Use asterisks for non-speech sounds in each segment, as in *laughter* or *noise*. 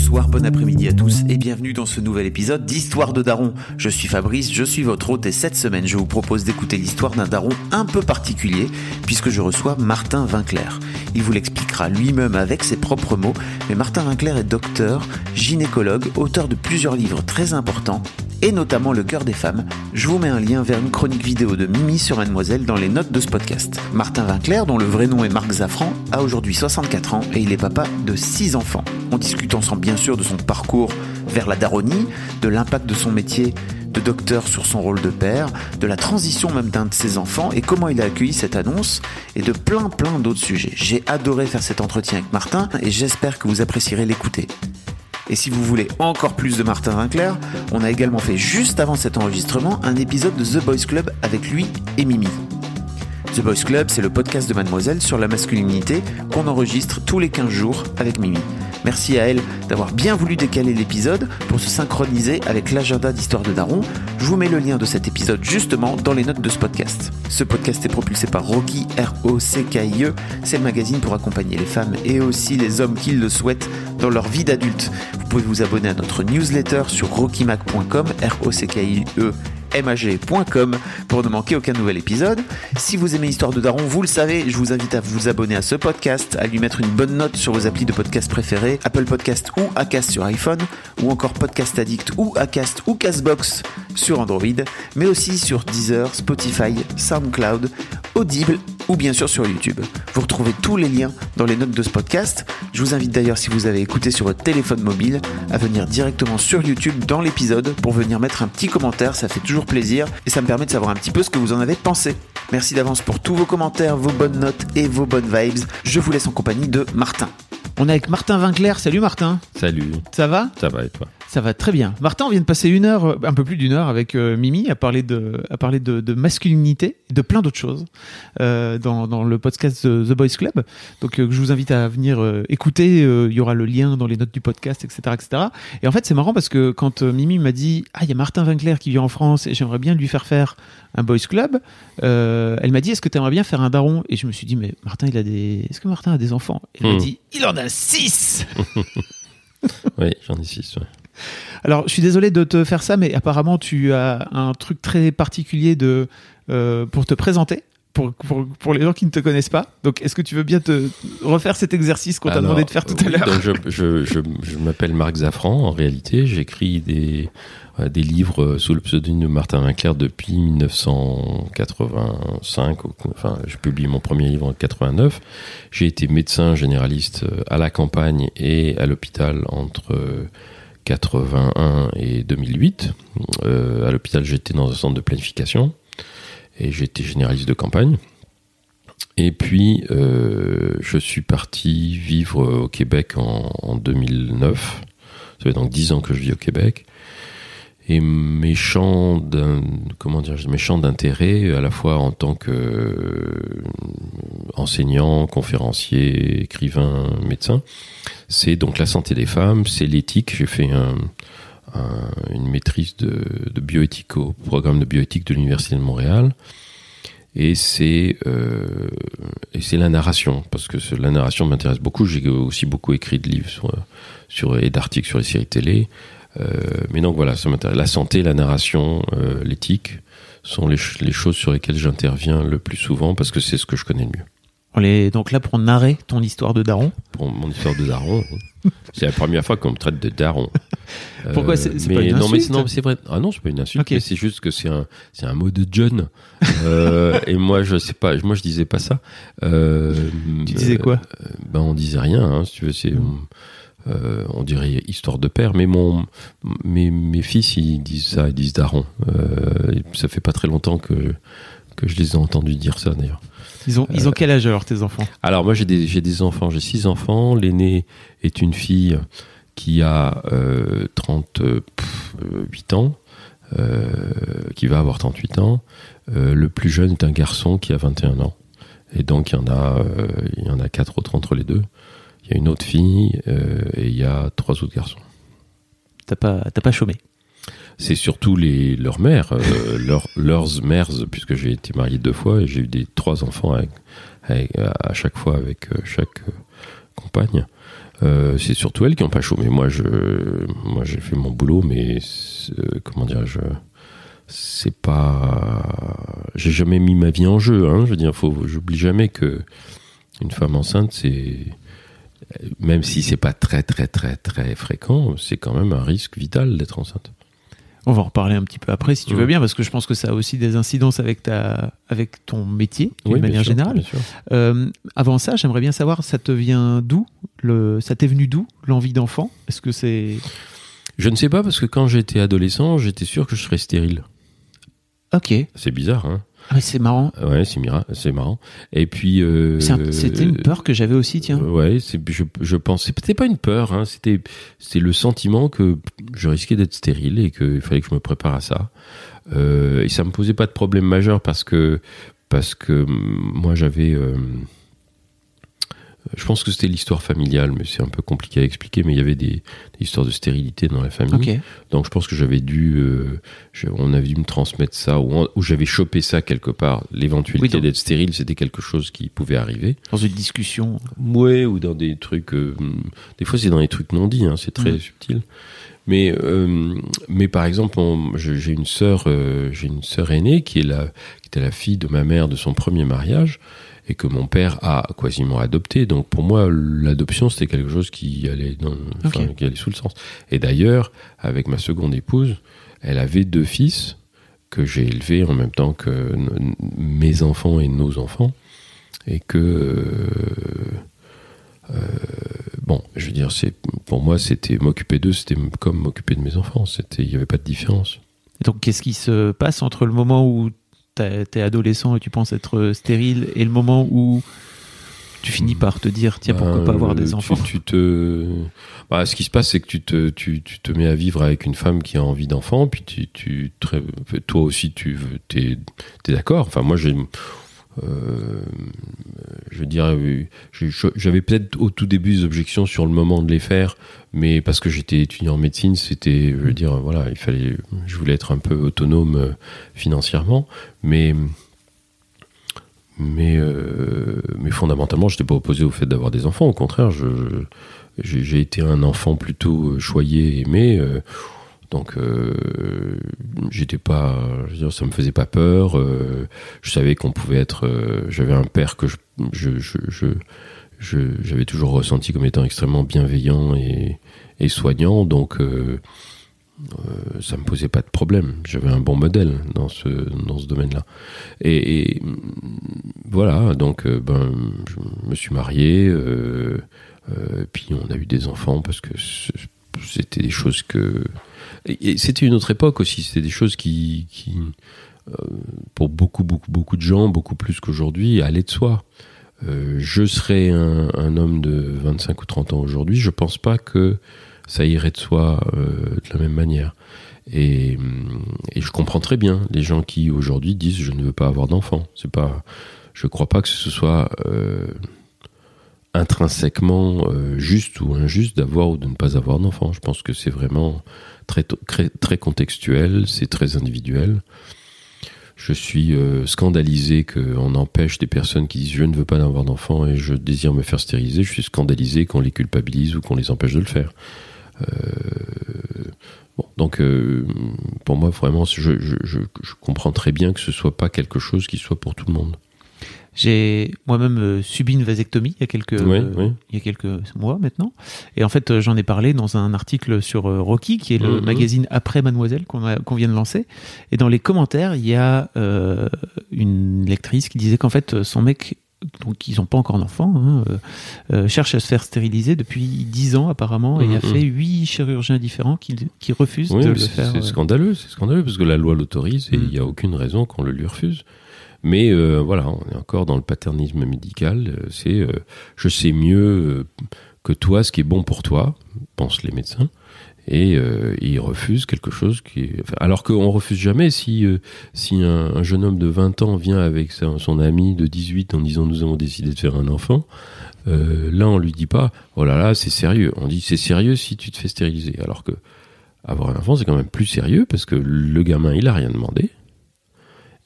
Bonsoir, bon après-midi à tous et bienvenue dans ce nouvel épisode d'Histoire de Daron. Je suis Fabrice, je suis votre hôte et cette semaine je vous propose d'écouter l'histoire d'un daron un peu particulier puisque je reçois Martin Vinclair. Il vous l'expliquera lui-même avec ses propres mots, mais Martin Vinclair est docteur, gynécologue, auteur de plusieurs livres très importants et notamment Le cœur des femmes. Je vous mets un lien vers une chronique vidéo de Mimi sur Mademoiselle dans les notes de ce podcast. Martin Vinclair, dont le vrai nom est Marc Zafran, a aujourd'hui 64 ans et il est papa de 6 enfants. On discute ensemble bien sûr de son parcours vers la daronie, de l'impact de son métier de docteur sur son rôle de père, de la transition même d'un de ses enfants et comment il a accueilli cette annonce et de plein plein d'autres sujets. J'ai adoré faire cet entretien avec Martin et j'espère que vous apprécierez l'écouter. Et si vous voulez encore plus de Martin Vinclair, on a également fait juste avant cet enregistrement un épisode de The Boys Club avec lui et Mimi. The Boys Club, c'est le podcast de Mademoiselle sur la masculinité qu'on enregistre tous les 15 jours avec Mimi. Merci à elle d'avoir bien voulu décaler l'épisode pour se synchroniser avec l'agenda d'Histoire de Daron. Je vous mets le lien de cet épisode justement dans les notes de ce podcast. Ce podcast est propulsé par Rocky, R-O-C-K-I-E. C'est le magazine pour accompagner les femmes et aussi les hommes qui le souhaitent dans leur vie d'adulte. Vous pouvez vous abonner à notre newsletter sur rockymac.com, R-O-C-K-I-E mag.com pour ne manquer aucun nouvel épisode. Si vous aimez Histoire de Daron, vous le savez, je vous invite à vous abonner à ce podcast, à lui mettre une bonne note sur vos applis de podcast préférés, Apple Podcast ou Acast sur iPhone, ou encore Podcast Addict ou Acast ou Castbox sur Android, mais aussi sur Deezer, Spotify, SoundCloud, Audible ou bien sûr sur YouTube. Vous retrouvez tous les liens dans les notes de ce podcast. Je vous invite d'ailleurs, si vous avez écouté sur votre téléphone mobile, à venir directement sur YouTube dans l'épisode pour venir mettre un petit commentaire, ça fait toujours plaisir et ça me permet de savoir un petit peu ce que vous en avez pensé. Merci d'avance pour tous vos commentaires, vos bonnes notes et vos bonnes vibes. Je vous laisse en compagnie de Martin. On est avec Martin Vinclair. Salut Martin. Salut. Ça va? Ça va et toi? Ça va très bien. Martin, on vient de passer une heure, euh, un peu plus d'une heure avec euh, Mimi à parler de, à parler de, de masculinité, de plein d'autres choses euh, dans, dans le podcast The, The Boys Club. Donc euh, je vous invite à venir écouter. Il y aura le lien dans les notes du podcast, etc., etc. Et en fait, c'est marrant parce que quand Mimi m'a dit ah il y a Martin Vinclair qui vient en France et j'aimerais bien lui faire faire un Boys Club, elle m'a dit est-ce que tu aimerais bien faire un daron? Et je me suis dit mais Martin il a des, est-ce que Martin a des enfants? Elle m'a Hmm. dit il en a six. *laughs* Oui, j'en ai six. ouais. Alors, je suis désolé de te faire ça, mais apparemment, tu as un truc très particulier de, euh, pour te présenter. Pour, pour, pour les gens qui ne te connaissent pas. Donc, est-ce que tu veux bien te refaire cet exercice qu'on t'a demandé de faire tout à l'heure je je, je, je m'appelle Marc Zafran. En réalité, j'écris des, euh, des livres euh, sous le pseudonyme de Martin Vinclair depuis 1985. ou- Enfin, je publie mon premier livre en 89. J'ai été médecin généraliste à la campagne et à l'hôpital entre 81 et 2008. Euh, à l'hôpital, j'étais dans un centre de planification et j'étais généraliste de campagne. Et puis, euh, je suis parti vivre au Québec en, en 2009. Ça fait donc 10 ans que je vis au Québec. Et mes champs d'un- comment dire, d'intérêt, à la fois en tant que euh, enseignant, conférencier, écrivain, médecin, c'est donc la santé des femmes, c'est l'éthique. J'ai fait un- un- une maîtrise de, de bioéthique au programme de bioéthique de l'Université de Montréal. Et c'est euh, c'est la narration parce que la narration m'intéresse beaucoup. J'ai aussi beaucoup écrit de livres sur, et d'articles sur les séries télé mais donc voilà ça m'intéresse. La santé la narration euh, l'éthique sont les, ch- les choses sur lesquelles j'interviens le plus souvent parce que c'est ce que je connais le mieux. On est donc là pour narrer ton histoire de daron. pour mon histoire de daron *laughs* c'est la première fois qu'on me traite de daron. Euh, *laughs* Pourquoi c'est- c'est mais pas une non mais insulte non, c'est vrai. Ah non c'est pas une insulte Ok. mais c'est juste que c'est un c'est un mot de John. Euh, et moi je sais pas moi je disais pas ça. Euh, Tu disais quoi? ben on disait rien hein, si tu veux c'est euh, on dirait histoire de père mais mon mes, mes fils ils disent ça ils disent daron euh, ça fait pas très longtemps que que je les ai entendus dire ça d'ailleurs. Ils ont, ils ont quel âge alors tes enfants? Alors moi j'ai des, j'ai des enfants, j'ai six enfants. L'aîné est une fille qui a euh, 38 ans, euh, qui va avoir 38 ans. Euh, le plus jeune est un garçon qui a 21 ans. Et donc il y en a, euh, il y en a quatre autres entre les deux. Il y a une autre fille euh, et il y a trois autres garçons. T'as pas, t'as pas chômé? C'est surtout les, leurs mères, euh, *laughs* leurs, leurs mères, puisque j'ai été marié deux fois et j'ai eu des trois enfants avec, avec- à chaque fois avec euh, chaque euh, compagne. Euh, c'est surtout elles qui n'ont pas chômé. Moi, je, moi, j'ai fait mon boulot, mais comment dire, je, c'est pas, j'ai jamais mis ma vie en jeu. Hein, je veux dire, faut, j'oublie jamais que une femme enceinte, c'est même si c'est pas très très très très fréquent, c'est quand même un risque vital d'être enceinte. On va en reparler un petit peu après si tu veux Ouais. bien, parce que je pense que ça a aussi des incidences avec, ta, avec ton métier, d'une Oui, manière sûr, générale. Euh, avant ça, j'aimerais bien savoir, ça te vient d'où le, Ça t'est venu d'où l'envie d'enfant? Est-ce que c'est. Je ne sais pas parce que quand j'étais adolescent, j'étais sûr que je serais stérile. Ok. C'est bizarre, hein Ah, mais c'est marrant. Ouais, c'est mira- c'est marrant. Et puis. euh, C'est C'était une peur que j'avais aussi, tiens. Euh, Ouais, c'est, je, je pense, c'était pas une peur, hein, c'était, c'était le sentiment que je risquais d'être stérile et qu'il fallait que je me prépare à ça. Euh, et ça me posait pas de problème majeur parce que, parce que moi j'avais, euh, je pense que c'était l'histoire familiale, mais c'est un peu compliqué à expliquer, mais il y avait des, des histoires de stérilité dans la famille. Donc je pense que j'avais dû, euh, je- on avait dû me transmettre ça, ou, j'avais chopé ça quelque part. L'éventualité Oui, d'être stérile, c'était quelque chose qui pouvait arriver. Dans une discussion. Ouais, ou dans des trucs. euh, des fois, c'est dans des trucs non dits, hein, c'est très Mhm. subtil. Mais, euh, mais par exemple, j'ai une sœur, j'ai une sœur aînée qui est la, qui était la fille de ma mère de son premier mariage et que mon père a quasiment adopté. Donc pour moi, l'adoption c'était quelque chose qui allait dans, qui allait sous le sens. Et d'ailleurs, avec ma seconde épouse, elle avait deux fils que j'ai élevés en même temps que mes enfants et nos enfants, et que euh, euh, bon, je veux dire, c'est pour moi, c'était m'occuper d'eux, c'était comme m'occuper de mes enfants. C'était, il n'y avait pas de différence. Et donc, qu'est-ce qui se passe entre le moment où t'es adolescent et tu penses être stérile et le moment où tu finis par te dire, tiens, pourquoi Ben, pas avoir euh, des tu- enfants? tu, te, bah, ce qui se passe, c'est que tu te, tu, tu te mets à vivre avec une femme qui a envie d'enfant, puis tu, tu, très- toi aussi, tu es, d'accord. Enfin, moi, j'ai, euh, je euh, j'ai- j'avais peut-être au tout début des objections sur le moment de les faire, mais parce que j'étais étudiant en médecine, c'était, je veux dire, voilà, il fallait, je voulais être un peu autonome euh, financièrement, mais mais euh, mais fondamentalement, j'étais pas opposé au fait d'avoir des enfants. Au contraire, je, je- j'ai été un enfant plutôt choyé, aimé. euh, donc, euh, j'étais pas, ça me faisait pas peur. euh, je savais qu'on pouvait être. euh, J'avais un père que je, j'avais toujours ressenti comme étant extrêmement bienveillant et, soignant. Donc, euh, ça me posait pas de problème. J'avais un bon modèle dans ce dans ce domaine-là. Et, et, voilà, donc ben, je me suis marié, puis on a eu des enfants parce que c'était des choses que. Et, c'était une autre époque aussi, c'était des choses qui, euh, pour beaucoup, beaucoup, beaucoup de gens, beaucoup plus qu'aujourd'hui, allaient de soi. Euh, je serais un, homme de 25 ou 30 ans aujourd'hui, je pense pas que ça irait de soi euh, de la même manière. Et, je comprends très bien les gens qui aujourd'hui disent je ne veux pas avoir d'enfant. C'est pas, je crois pas que ce soit intrinsèquement juste ou injuste d'avoir ou de ne pas avoir d'enfant. Je pense que c'est vraiment très, très, contextuel, c'est très individuel. Je suis euh, scandalisé qu'on empêche des personnes qui disent je ne veux pas avoir d'enfant et je désire me faire stériliser. Je suis scandalisé qu'on les culpabilise ou qu'on les empêche de le faire. Euh, bon, donc, euh, pour moi, vraiment, je, je, je, je comprends très bien que ce soit pas quelque chose qui soit pour tout le monde. J'ai moi-même euh, subi une vasectomie il y a quelques Oui, euh, oui. il y a quelques mois maintenant. Et en fait, euh, j'en ai parlé dans un article sur Rocky, qui est le Mhm. magazine après Mademoiselle qu'on vient de lancer. Et dans les commentaires, il y a euh, une lectrice qui disait qu'en fait, son mec, donc ils n'ont pas encore d'enfant, hein, euh, euh, cherche à se faire stériliser depuis 10 ans apparemment, et il a Mhm. fait huit chirurgiens différents qui, qui refusent Oui, de le faire. c'est euh, scandaleux, c'est scandaleux parce que la loi l'autorise et il Mm. n'y a aucune raison qu'on le lui refuse. Mais euh, voilà, on est encore dans le paternisme médical. Euh, c'est euh, je sais mieux que toi ce qui est bon pour toi, pensent les médecins. Et ils refusent quelque chose qui est... alors qu'on refuse jamais si, si un, jeune homme de 20 ans vient avec son ami de 18 en disant nous avons décidé de faire un enfant, là on lui dit pas oh là là c'est sérieux. On dit c'est sérieux si tu te fais stériliser. Alors que avoir un enfant c'est quand même plus sérieux parce que le gamin il a rien demandé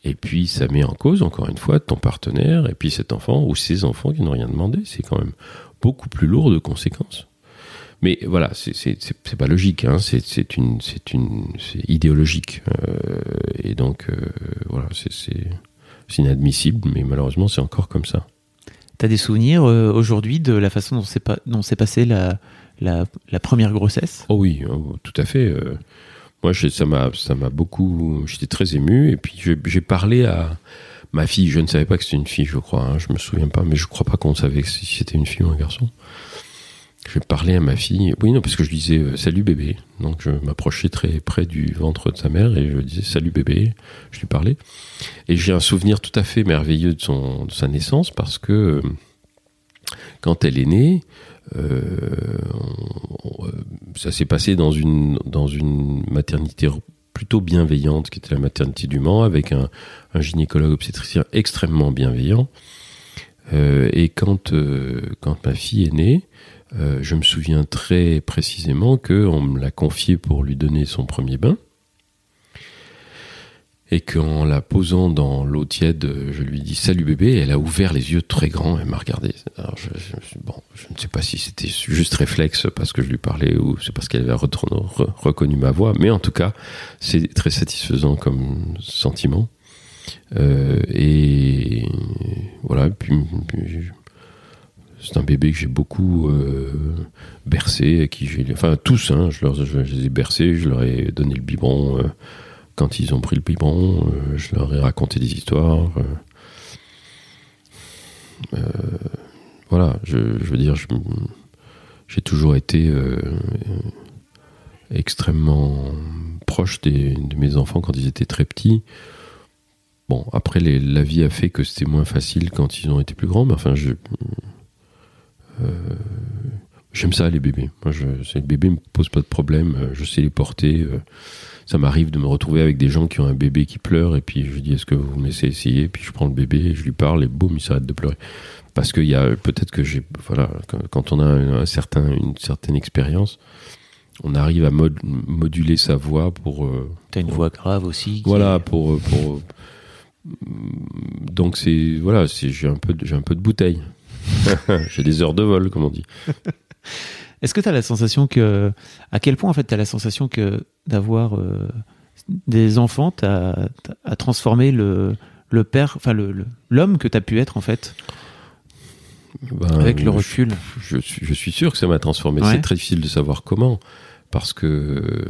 et puis ça met en cause, encore une fois, ton partenaire et puis cet enfant ou ces enfants qui n'ont rien demandé. C'est quand même beaucoup plus lourd de conséquences. Mais voilà, c'est pas logique, hein. c'est une, c'est une, idéologique, euh, et donc euh, voilà, c'est inadmissible, mais malheureusement c'est encore comme ça. Tu as des souvenirs euh, aujourd'hui de la façon dont s'est passée la, la, la, première grossesse? Oh oui, oh, tout à fait. Moi, ça m'a, beaucoup. J'étais très ému. Et puis, j'ai parlé à ma fille. Je ne savais pas que c'était une fille, je crois. Hein, je me souviens pas, mais je crois pas qu'on savait si c'était une fille ou un garçon. J'ai parlé à ma fille. Oui, non, parce que je disais euh, salut bébé. Donc, je m'approchais très près du ventre de sa mère et je disais salut bébé. Je lui parlais. Et j'ai un souvenir tout à fait merveilleux de, son, de sa naissance parce que euh, quand elle est née, euh, ça s'est passé dans une, dans une maternité plutôt bienveillante, qui était la maternité du Mans, avec un, gynécologue obstétricien extrêmement bienveillant. Euh, et quand, euh, quand ma fille est née, je me souviens très précisément qu'on me l'a confié pour lui donner son premier bain et qu'en la posant dans l'eau tiède, je lui dis salut bébé, elle a ouvert les yeux très grands et m'a regardé. Alors je, bon, je ne sais pas si c'était juste réflexe parce que je lui parlais ou c'est parce qu'elle avait reconnu ma voix, mais en tout cas, c'est très satisfaisant comme sentiment. Euh, et voilà, puis, c'est un bébé que j'ai beaucoup euh, bercé, qui j'ai, enfin tous, hein, je, les ai bercés, je leur ai donné le biberon. Euh, quand ils ont pris le biberon, euh, je leur ai raconté des histoires. Euh, euh, voilà, je, veux dire, j'ai toujours été extrêmement proche de mes enfants quand ils étaient très petits. Bon, après, la vie a fait que c'était moins facile quand ils ont été plus grands, mais enfin. J'aime ça, les bébés. Moi, je, les bébés me posent pas de problème. Je sais les porter ça m'arrive de me retrouver avec des gens qui ont un bébé qui pleure et puis je dis est-ce que vous me laissez essayer? Puis je prends le bébé et je lui parle et boum il s'arrête de pleurer. Parce qu'il y a peut-être que j'ai voilà quand on a un certain une certaine expérience on arrive à moduler sa voix pour euh, t'as une voix grave aussi voilà pour pour donc c'est voilà j'ai un peu j'ai un peu de bouteille. *laughs* J'ai des heures de vol comme on dit *laughs* Est-ce que tu as la sensation que. À quel point, en fait, tu as la sensation que d'avoir euh, des enfants a, transformé le, le père, enfin, l'homme le, que tu as pu être, en fait? Ben, Avec le recul je, suis, je suis sûr que ça m'a transformé. C'est très difficile de savoir comment parce que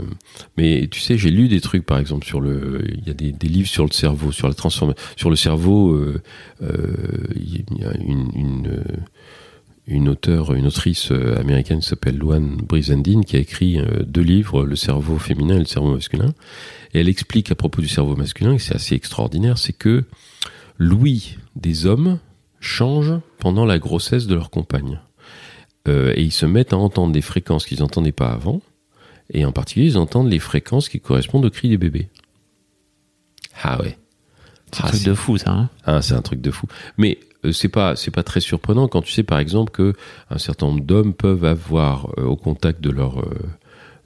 mais tu sais j'ai lu des trucs par exemple sur le il y a des, livres sur le cerveau sur la transformation sur le cerveau euh, euh, il y a une, une une auteure, une autrice euh, américaine qui s'appelle Luan Brizendine, qui a écrit euh, deux livres, Le cerveau féminin et le cerveau masculin. Et elle explique à propos du cerveau masculin, et c'est assez extraordinaire, c'est que l'ouïe des hommes change pendant la grossesse de leur compagne. Euh, et ils se mettent à entendre des fréquences qu'ils n'entendaient pas avant, et en particulier, ils entendent les fréquences qui correspondent au cri des bébés. Ah ouais. C'est un truc de fou, ça. Hein ah, c'est un truc de fou. Mais c'est pas c'est pas très surprenant quand tu sais par exemple que un certain nombre d'hommes peuvent avoir euh, au contact de leur euh,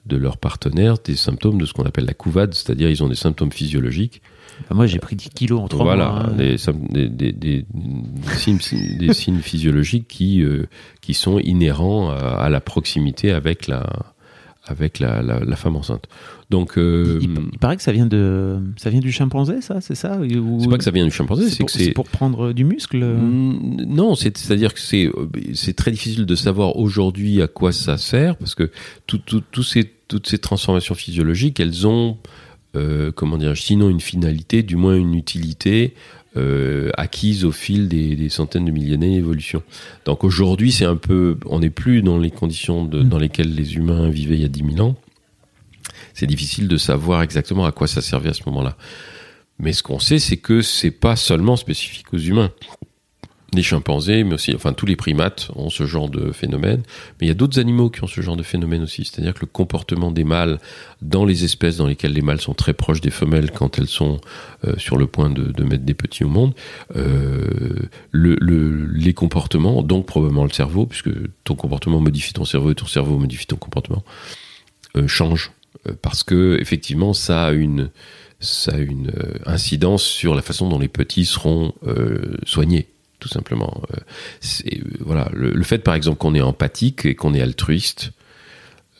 de leur partenaire des symptômes de ce qu'on appelle la couvade, c'est-à-dire ils ont des symptômes physiologiques. Bah, moi j'ai pris 10 kilos en trois voilà, mois. Hein. Des, des, des, signes, physiologiques qui, qui sont inhérents à, la proximité avec la, avec la, la, femme enceinte. Donc, euh, il, paraît que ça vient de, ça vient du chimpanzé, ça, c'est ça C'est pas que ça vient du chimpanzé, c'est que c'est pour prendre du muscle. Mm, non, c'est à dire que c'est c'est très difficile de savoir aujourd'hui à quoi ça sert parce que tout, tout, ces, toutes ces transformations physiologiques, elles ont euh, comment dire, sinon une finalité, du moins une utilité euh, acquise au fil des, centaines de millénaires d'évolution. Donc aujourd'hui, c'est un peu, on n'est plus dans les conditions de, dans lesquelles les humains vivaient il y a 10 000 ans. C'est difficile de savoir exactement à quoi ça servait à ce moment-là. Mais ce qu'on sait, c'est que c'est pas seulement spécifique aux humains. Les chimpanzés, mais aussi, enfin, tous les primates ont ce genre de phénomène. Mais il y a d'autres animaux qui ont ce genre de phénomène aussi. C'est-à-dire que le comportement des mâles dans les espèces dans lesquelles les mâles sont très proches des femelles quand elles sont euh, sur le point de, de, mettre des petits au monde, euh, le, le, les comportements, donc probablement le cerveau, puisque ton comportement modifie ton cerveau et ton cerveau modifie ton comportement, euh, changent. Euh, parce que, effectivement, ça a une, ça a une euh, incidence sur la façon dont les petits seront soignés tout simplement. Euh, c'est, voilà, le, le, fait, par exemple, qu'on est empathique et qu'on est altruiste,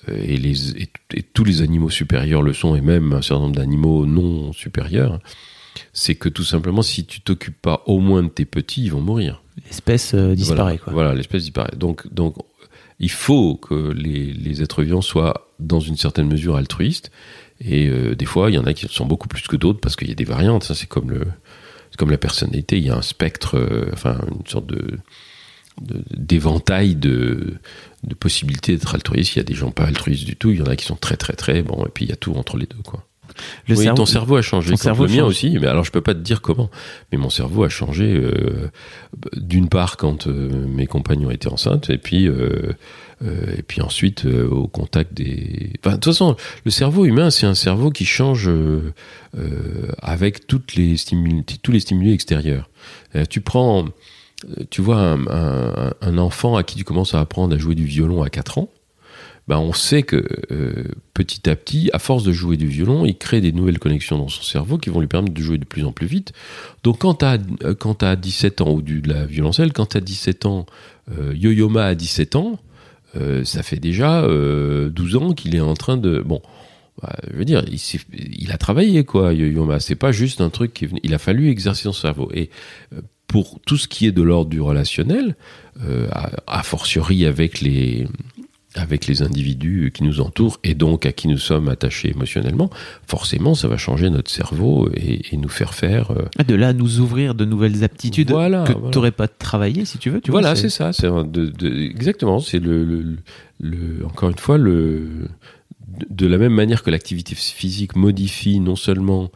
euh, et, les, et, et, tous les animaux supérieurs le sont, et même un certain nombre d'animaux non supérieurs, c'est que tout simplement, si tu t'occupes pas au moins de tes petits, ils vont mourir. L'espèce euh, disparaît. Voilà, quoi. voilà l'espèce disparaît. Donc, donc, il faut que les, les, êtres vivants soient, dans une certaine mesure, altruistes. Et euh, des fois, il y en a qui sont beaucoup plus que d'autres parce qu'il y a des variantes. Ça, c'est comme le, comme la personnalité, il y a un spectre, euh, enfin une sorte de d'éventail de, de, possibilités d'être altruiste. Il y a des gens pas altruistes du tout, il y en a qui sont très très très bon, et puis il y a tout entre les deux quoi. Le oui, cerveau, ton cerveau a changé. Ton cerveau le mien change. aussi, mais alors je peux pas te dire comment. Mais mon cerveau a changé euh, d'une part quand euh, mes compagnons étaient enceintes, et puis et puis ensuite au contact des. Enfin, de toute façon, le cerveau humain, c'est un cerveau qui change avec toutes les stimuli, tous les stimuli extérieurs. tu prends, tu vois un, enfant à qui tu commences à apprendre à jouer du violon à 4 ans ben on sait que euh, petit à petit, à force de jouer du violon, il crée des nouvelles connexions dans son cerveau qui vont lui permettre de jouer de plus en plus vite. Donc quand tu as, as 17 ans, ou de la violoncelle, quand tu as 17 ans, euh, Yo-Yo-Ma a 17 ans, euh, ça fait déjà 12 ans qu'il est en train de... Bon, bah, je veux dire, il, il, a travaillé, quoi, Yo-Yo-Ma. C'est pas juste un truc qui est venu... Il a fallu exercer son cerveau. Et pour tout ce qui est de l'ordre du relationnel, a, a fortiori avec les avec les individus qui nous entourent et donc à qui nous sommes attachés émotionnellement, forcément, ça va changer notre cerveau et, et nous faire faire. Euh... De là, nous ouvrir de nouvelles aptitudes voilà, que voilà. tu n'aurais pas travaillé, si tu veux. Tu voilà, c'est ça. C'est de, de, exactement. C'est le, le, le, encore une fois le de la même manière que l'activité physique modifie non seulement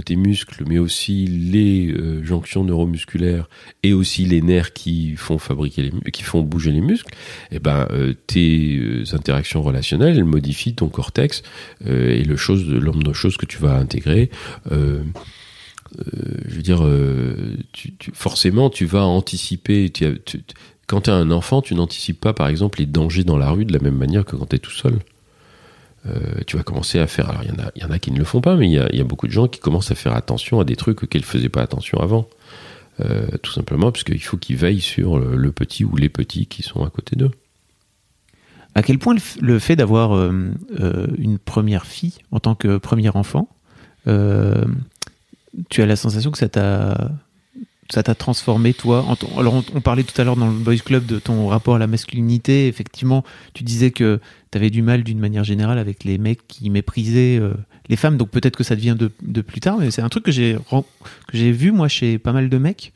tes muscles, mais aussi les euh, jonctions neuromusculaires et aussi les nerfs qui font fabriquer les, qui font bouger les muscles, et ben euh, tes euh, interactions relationnelles elles modifient ton cortex et le chose, l'homme de choses que tu vas intégrer. je veux dire, forcément, tu vas anticiper. Quand tu as un enfant, tu n'anticipes pas, par exemple, les dangers dans la rue de la même manière que quand tu es tout seul. Euh, tu vas commencer à faire. Alors, il y, en a, y en a qui ne le font pas, mais il y, a beaucoup de gens qui commencent à faire attention à des trucs auxquels ils ne faisaient pas attention avant. Euh, tout simplement parce qu'il faut qu'ils veillent sur le, petit ou les petits qui sont à côté d'eux. À quel point le fait d'avoir euh, une première fille en tant que premier enfant, tu as la sensation que ça t'a ça t'a transformé toi alors on, parlait tout à l'heure dans le boys club de ton rapport à la masculinité effectivement tu disais que tu avais du mal d'une manière générale avec les mecs qui méprisaient euh, les femmes donc peut-être que ça devient de, de, plus tard mais c'est un truc que j'ai que j'ai vu moi chez pas mal de mecs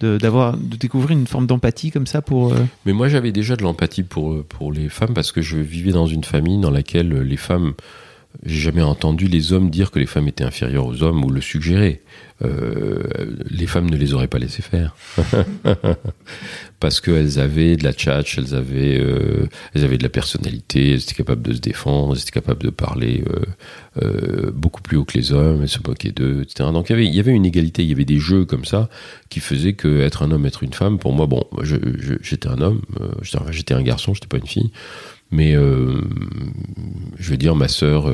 de, d'avoir de découvrir une forme d'empathie comme ça pour euh... mais moi j'avais déjà de l'empathie pour pour les femmes parce que je vivais dans une famille dans laquelle les femmes j'ai jamais entendu les hommes dire que les femmes étaient inférieures aux hommes ou le suggérer. Euh, les femmes ne les auraient pas laissé faire *laughs* parce qu'elles avaient de la tchatch, elles avaient, euh, elles avaient de la personnalité, elles étaient capables de se défendre, elles étaient capables de parler euh, beaucoup plus haut que les hommes, elles se moquaient d'eux, etc. Donc il y avait, une égalité, il y avait des jeux comme ça qui faisaient que être un homme, être une femme, pour moi, bon, j'étais un homme, j'étais un garçon, j'étais pas une fille. Mais je veux dire, ma sœur,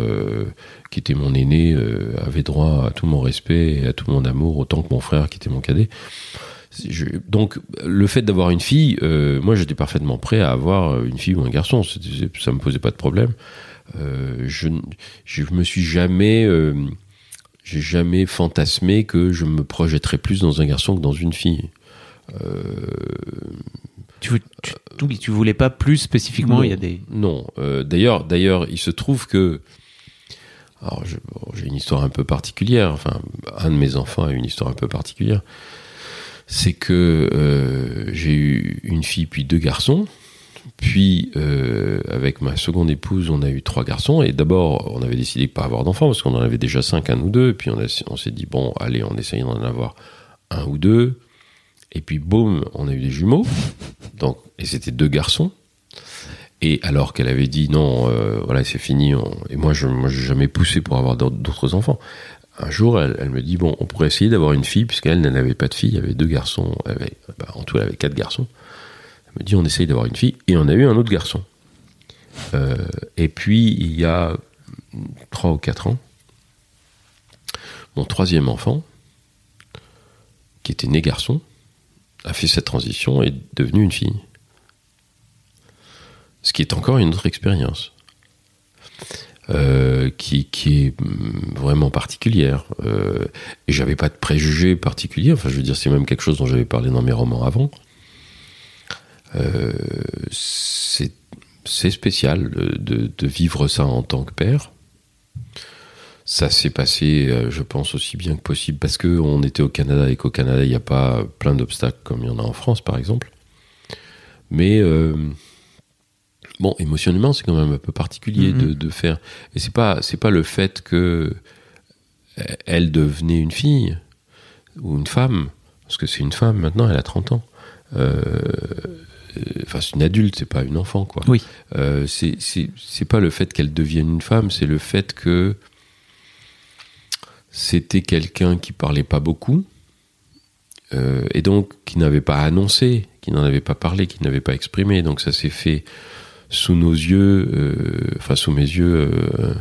qui était mon aînée, avait droit à tout mon respect et à tout mon amour, autant que mon frère, qui était mon cadet. Je, donc, le fait d'avoir une fille, euh, moi, j'étais parfaitement prêt à avoir une fille ou un garçon. Ça me posait pas de problème. Euh, je, je me suis jamais, euh, j'ai jamais fantasmé que je me projetterais plus dans un garçon que dans une fille. Tu, tu, tu, voulais pas plus spécifiquement non, il y a des non euh, d'ailleurs d'ailleurs il se trouve que alors j'ai une histoire un peu particulière enfin un de mes enfants a une histoire un peu particulière c'est que euh, j'ai eu une fille puis deux garçons puis, euh, avec ma seconde épouse, on a eu trois garçons. Et d'abord, on avait décidé de pas avoir d'enfants parce qu'on en avait déjà cinq, un ou deux. Et puis, on, on s'est dit, bon, allez, on essaye d'en avoir un ou deux. Et puis, boum, on a eu des jumeaux. Donc, et c'était deux garçons. Et alors qu'elle avait dit, non, euh, voilà, c'est fini. Et moi, je n'ai jamais poussé pour avoir d'autres- enfants. Un jour, elle, elle me dit, bon, on pourrait essayer d'avoir une fille, puisqu'elle elle n'avait pas de fille. Il y avait deux garçons. Elle bah, en tout, elle avait quatre garçons. Elle me dit on essaye d'avoir une fille et on a eu un autre garçon. Euh, et puis il y a trois ou quatre ans, mon troisième enfant, qui était né garçon, a fait cette transition et est devenu une fille. Ce qui est encore une autre expérience. euh, qui, est hum, vraiment particulière. Euh, et j'avais pas de préjugés particuliers. Enfin, je veux dire, c'est même quelque chose dont j'avais parlé dans mes romans avant. Euh, c'est spécial de, de- vivre ça en tant que père. Ça s'est passé, euh, je pense, aussi bien que possible parce que on était au Canada et qu'au Canada, il n'y a pas plein d'obstacles comme il y en a en France, par exemple. Mais bon, émotionnellement, c'est quand même un peu particulier Mhm. de, de faire. Et c'est pas, c'est pas le fait que elle devenait une fille ou une femme, parce que c'est une femme maintenant, elle a 30 ans. Euh, Enfin, c'est une adulte, c'est pas une enfant, quoi. Oui. Euh, c'est pas le fait qu'elle devienne une femme, c'est le fait que c'était quelqu'un qui parlait pas beaucoup euh, et donc qui n'avait pas annoncé, qui n'en avait pas parlé, qui n'avait pas exprimé. Donc ça s'est fait sous nos yeux, euh, enfin sous mes yeux euh,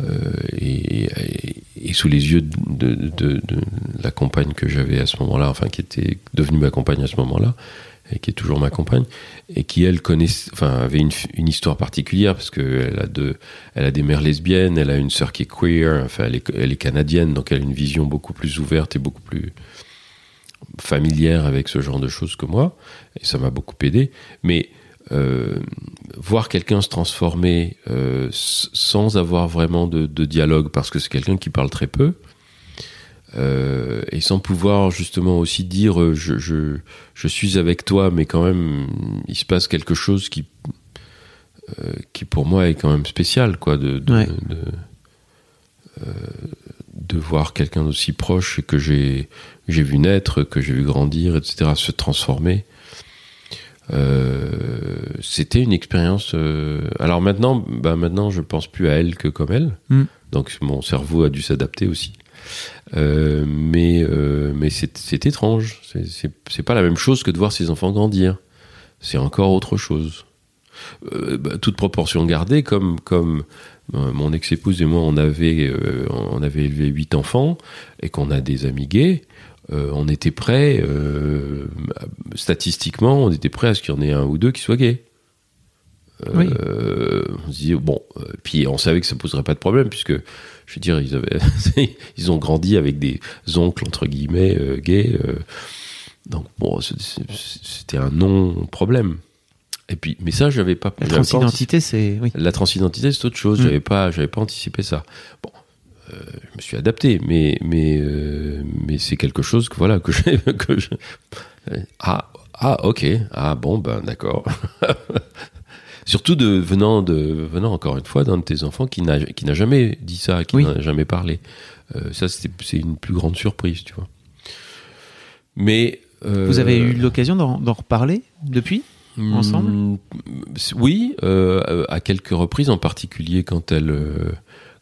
euh, et, sous les yeux de, la compagne que j'avais à ce moment-là, enfin qui était devenue ma compagne à ce moment-là et qui est toujours ma compagne et qui elle connaissait, enfin avait une, histoire particulière parce que elle a deux, elle a des mères lesbiennes, elle a une sœur qui est queer, enfin elle est, elle est canadienne donc elle a une vision beaucoup plus ouverte et beaucoup plus familière avec ce genre de choses que moi et ça m'a beaucoup aidé. Mais euh, voir quelqu'un se transformer euh, sans avoir vraiment de, de dialogue parce que c'est quelqu'un qui parle très peu. euh, et sans pouvoir justement aussi dire je, je, je suis avec toi, mais quand même il se passe quelque chose qui, qui pour moi est quand même spécial, quoi, de, de, Ouais. de, de voir quelqu'un d'aussi proche que j'ai j'ai vu naître, que j'ai vu grandir, etc., se transformer. Euh, C'était une expérience. euh, Alors maintenant, bah maintenant, je pense plus à elle que comme elle. Mm. Donc mon cerveau a dû s'adapter aussi. Euh, mais mais c'est étrange. C'est- pas la même chose que de voir ses enfants grandir. C'est encore autre chose. Bah, toute proportion gardée, comme comme mon ex-épouse et moi, on avait on avait élevé huit enfants et qu'on a des amis gays. Euh, on était prêt, euh, statistiquement, on était prêt à ce qu'il y en ait un ou deux qui soient gays. Oui. Euh, on se dit bon, puis on savait que ça poserait pas de problème puisque je veux dire ils avaient, *laughs* ils ont grandi avec des oncles entre guillemets gays, donc bon c'était un non problème. Et puis mais ça j'avais pas. La pas transidentité, c'est. Oui. la transidentité, c'est autre chose. Mm. J'avais pas, j'avais pas anticipé ça. Bon, euh, je me suis adapté, mais mais euh, mais c'est quelque chose que voilà que j'ai *laughs* que je ah ah ok ah bon ben d'accord. *laughs* Surtout de venant de venant encore une fois d'un de tes enfants qui n'a jamais dit ça, qui Oui. n'a jamais parlé. Euh, ça c'est une plus grande surprise, tu vois. Mais euh, Vous avez eu l'occasion d'en reparler depuis ensemble? Mm, Oui, euh, à quelques reprises, en particulier quand elle, euh,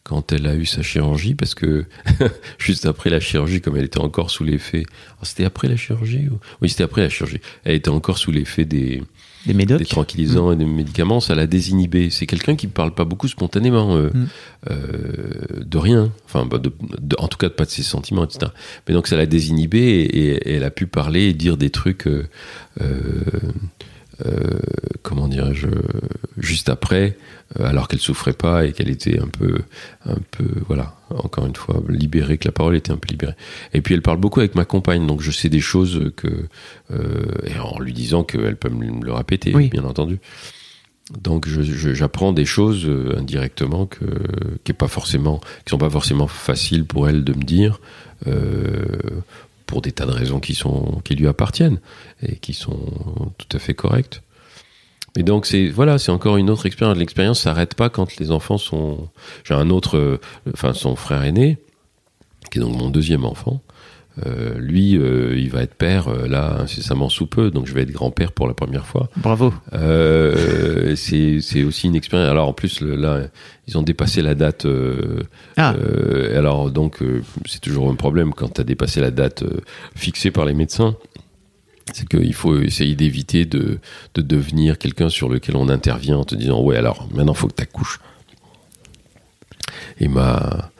quand elle a eu sa chirurgie, parce que *laughs* juste après la chirurgie, comme elle était encore sous l'effet. Ah, c'était après la chirurgie ou- Oui, c'était après la chirurgie. Elle était encore sous l'effet des, Des médocs des tranquillisants et des médicaments, ça l'a désinhibé. C'est quelqu'un qui parle pas beaucoup spontanément, euh, Mm. euh, de rien, enfin, bah, de- de- en tout cas, pas de ses sentiments, etc. Mais donc, ça l'a désinhibé et, et- et elle a pu parler et dire des trucs, euh, euh, comment dirais-je, juste après, euh, alors qu'elle souffrait pas et qu'elle était un peu, un peu, voilà, encore une fois, libérée, que la parole était un peu libérée. Et puis, elle parle beaucoup avec ma compagne, donc je sais des choses que, euh, et en lui disant qu'elle peut me le répéter, Oui. bien entendu. Donc j'apprends des choses indirectement que qui est pas forcément qui sont pas forcément faciles pour elle de me dire euh, pour des tas de raisons qui sont qui lui appartiennent et qui sont tout à fait correctes. Et donc c'est voilà, c'est encore une autre expérience. L'expérience s'arrête pas quand les enfants sont. J'ai un autre, euh, enfin son frère aîné, qui est donc mon deuxième enfant. Euh, lui, euh, il va être père euh, là incessamment sous peu, donc je vais être grand-père pour la première fois. Bravo. *laughs* C'est aussi une expérience. Alors en plus le- là, ils ont dépassé la date. Ah. alors donc c'est toujours un problème quand tu as dépassé la date fixée par les médecins. C'est qu'il faut essayer d'éviter de, de devenir quelqu'un sur lequel on intervient en te disant ouais alors maintenant faut que tu accouches. Et ma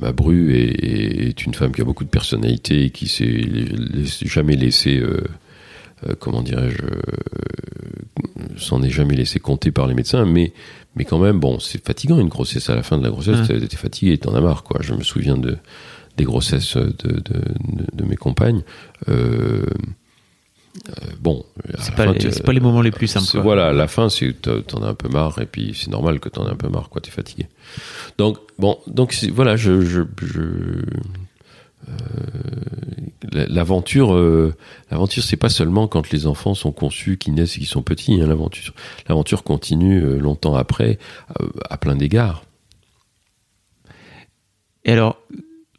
ma bru est, est une femme qui a beaucoup de personnalité et qui s'est jamais laissé euh, euh, comment dirais-je euh, s'en est jamais laissé compter par les médecins. Mais mais quand même bon c'est fatigant une grossesse. À la fin de la grossesse Ouais. t'es fatigué t'en as marre quoi. Je me souviens de des grossesses de, de, de, de mes compagnes bon à C'est pas, fin, pas les moments les plus simples. quoi. Voilà, à la fin, c'est t'en t'en as un peu marre, et puis c'est normal que t'en aies un peu marre, quoi, t'es fatigué. Donc, bon, donc voilà, je. je, je euh, la- l'aventure, euh, l'aventure, c'est pas seulement quand les enfants sont conçus, qu'ils naissent et qu'ils sont petits. hein, l'aventure, l'aventure continue euh, longtemps après, euh, à plein d'égards. Et alors,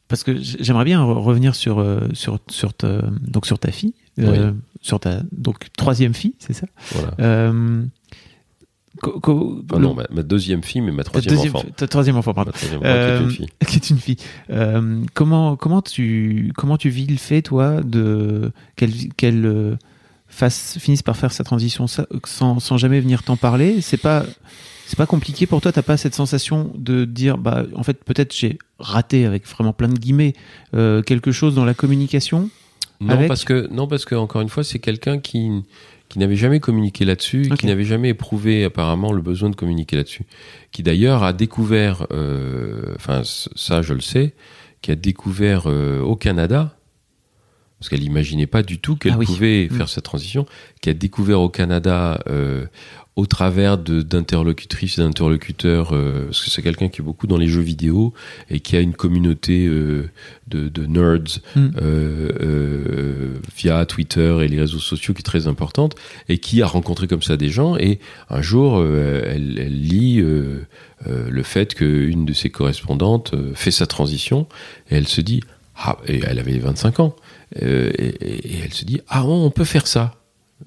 parce que j'aimerais bien re- revenir sur, euh, sur, sur, ta, donc sur ta fille, euh, sur ta donc, troisième fille, c'est ça? Voilà. Euh, co- co- Enfin, non, ma, ma deuxième fille, mais ma troisième deuxième, enfant. ta troisième enfant, pardon. Ma troisième enfant, qui est Euh, une fille. *laughs* qui est une fille. Comment, comment, tu, comment tu vis le fait, toi, de qu'elle qu'elle fasse, finisse par faire sa transition sa- sans, sans jamais venir t'en parler? C'est pas. C'est pas compliqué pour toi, t'as pas cette sensation de dire, bah, en fait, peut-être j'ai raté avec vraiment plein de guillemets euh, quelque chose dans la communication. Non, Avec parce que non, parce que encore une fois, c'est quelqu'un qui qui n'avait jamais communiqué là-dessus, qui n'avait jamais éprouvé apparemment le besoin de communiquer là-dessus, qui d'ailleurs a découvert, euh, enfin ça je le sais, qui a découvert euh, au Canada, parce qu'elle n'imaginait pas du tout qu'elle Ah oui. pouvait Mm. faire cette transition, qui a découvert au Canada euh, au travers d'interlocutrices et d'interlocuteurs, euh, parce que c'est quelqu'un qui est beaucoup dans les jeux vidéo et qui a une communauté euh, de, de nerds Mm. via Twitter et les réseaux sociaux qui est très importante et qui a rencontré comme ça des gens et un jour elle, elle lit le fait qu'une de ses correspondantes fait sa transition et elle se dit ah et elle avait 25 ans euh, et, elle se dit ah bon, on peut faire ça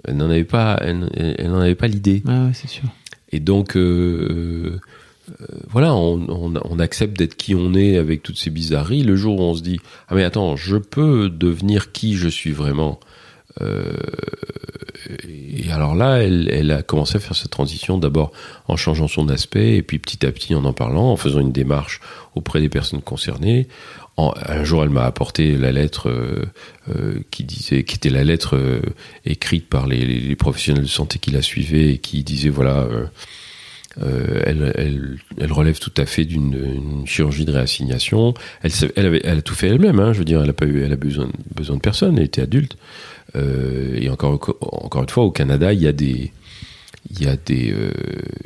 elle n'en avait pas elle, elle n'en avait pas l'idée Ah ouais, c'est sûr. et donc, euh, euh, voilà, on, on- on accepte d'être qui on est avec toutes ces bizarreries. Le jour où on se dit, ah mais attends, je peux devenir qui je suis vraiment. Euh, et alors là, elle, elle a commencé à faire cette transition d'abord en changeant son aspect et puis petit à petit en en parlant, en faisant une démarche auprès des personnes concernées. Un jour, elle m'a apporté la lettre euh, euh, qui disait, qui était la lettre euh, écrite par les, les- professionnels de santé qui la suivaient et qui disait voilà. elle, elle, elle relève tout à fait d'une une chirurgie de réassignation. Elle, elle, avait, elle a tout fait elle-même. Hein, je veux dire, elle a pas eu, elle a besoin, besoin de personne. Elle était adulte. Et encore, encore une fois, au Canada, il y a des, il y a des, euh,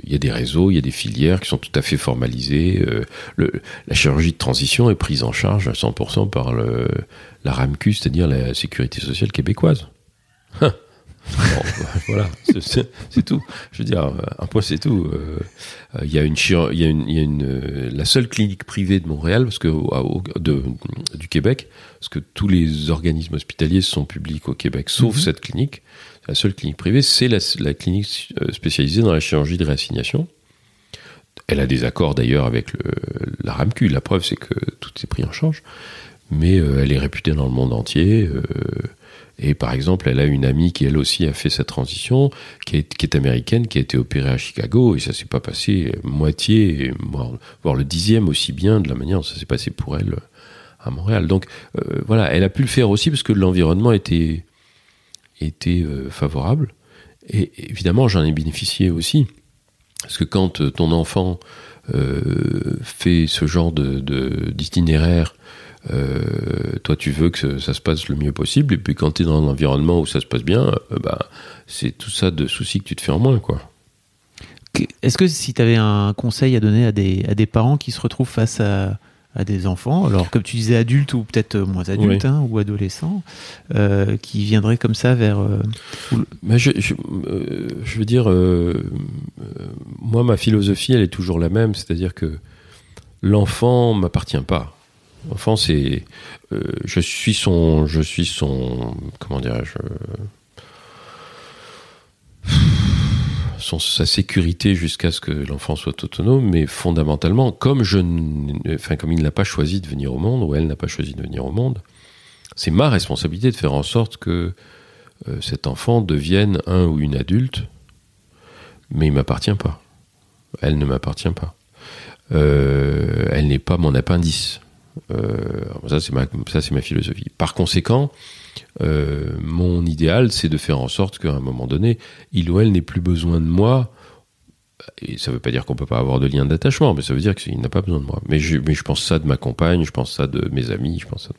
il y a des réseaux, il y a des filières qui sont tout à fait formalisées. Euh, le, la chirurgie de transition est prise en charge à 100% par le, la RAMQ, c'est-à-dire la Sécurité sociale québécoise. *laughs* Bon, voilà, c'est- tout. Je veux dire, un point c'est tout. Euh, euh, Il y a une, il y a une, il y a une, la seule clinique privée de Montréal, parce que au- de, du Québec, parce que tous les organismes hospitaliers sont publics au Québec, sauf Mhm. cette clinique. La seule clinique privée, c'est la, clinique euh, spécialisée dans la chirurgie de réassignation. Elle a des accords d'ailleurs avec la RAMQ. La preuve, c'est que tout est pris en charge. Mais euh, elle est réputée dans le monde entier. euh, et par exemple, elle a une amie qui elle aussi a fait sa transition, qui est, américaine, qui a été opérée à Chicago, et ça s'est pas passé moitié, voire, le dixième aussi bien de la manière dont ça s'est passé pour elle à Montréal. Donc voilà, elle a pu le faire aussi parce que l'environnement était, était euh, favorable. Et évidemment, j'en ai bénéficié aussi. Parce que quand euh, ton enfant euh, fait ce genre de, de- d'itinéraire, euh, toi tu veux que ça, se passe le mieux possible, et puis quand tu es dans un environnement où ça se passe bien, bah, c'est tout ça de soucis que tu te fais en moins. quoi. Est-ce que si tu avais un conseil à donner à des, à des parents qui se retrouvent face à, à des enfants, alors comme tu disais adultes ou peut-être moins adultes Oui. hein, ou adolescents, euh, qui viendraient comme ça vers. euh, Mais je, je, euh, je veux dire, euh, euh, moi, ma philosophie, elle est toujours la même, c'est-à-dire que l'enfant m'appartient pas. L'enfant, c'est, euh, je suis son, je suis son, comment dirais-je, euh, sa sécurité jusqu'à ce que l'enfant soit autonome, mais fondamentalement, comme je, enfin, comme il n'a pas choisi de venir au monde ou elle n'a pas choisi de venir au monde, c'est ma responsabilité de faire en sorte que euh, cet enfant devienne un ou une adulte, mais il m'appartient pas. Elle ne m'appartient pas. Euh, elle n'est pas mon appendice. Euh, ça, c'est ma, philosophie. Par conséquent, euh, mon idéal, c'est de faire en sorte qu'à un moment donné, il ou elle n'ait plus besoin de moi. Et ça ne veut pas dire qu'on peut pas avoir de lien d'attachement, mais ça veut dire qu'il n'a pas besoin de moi. Mais je, mais je pense ça de ma compagne, je pense ça de mes amis, je pense ça de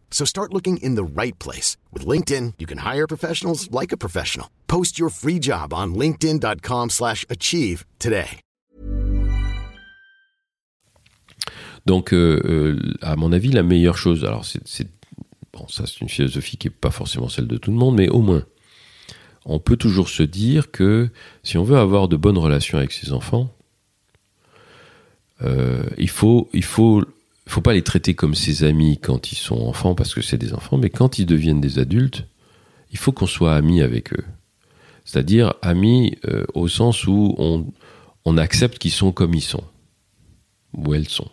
So start looking in the right place. With LinkedIn, you can hire professionals like a professional. Post your free job on linkedin.com slash achieve today. Donc, euh, euh, à mon avis, la meilleure chose, alors c'est- bon, ça c'est une philosophie qui n'est pas forcément celle de tout le monde, mais au moins, on peut toujours se dire que si on veut avoir de bonnes relations avec ses enfants, euh, il faut, il faut, faut pas les traiter comme ses amis quand ils sont enfants parce que c'est des enfants, mais quand ils deviennent des adultes, il faut qu'on soit amis avec eux. C'est-à-dire amis euh, au sens où on accepte qu'ils sont comme ils sont, où elles sont.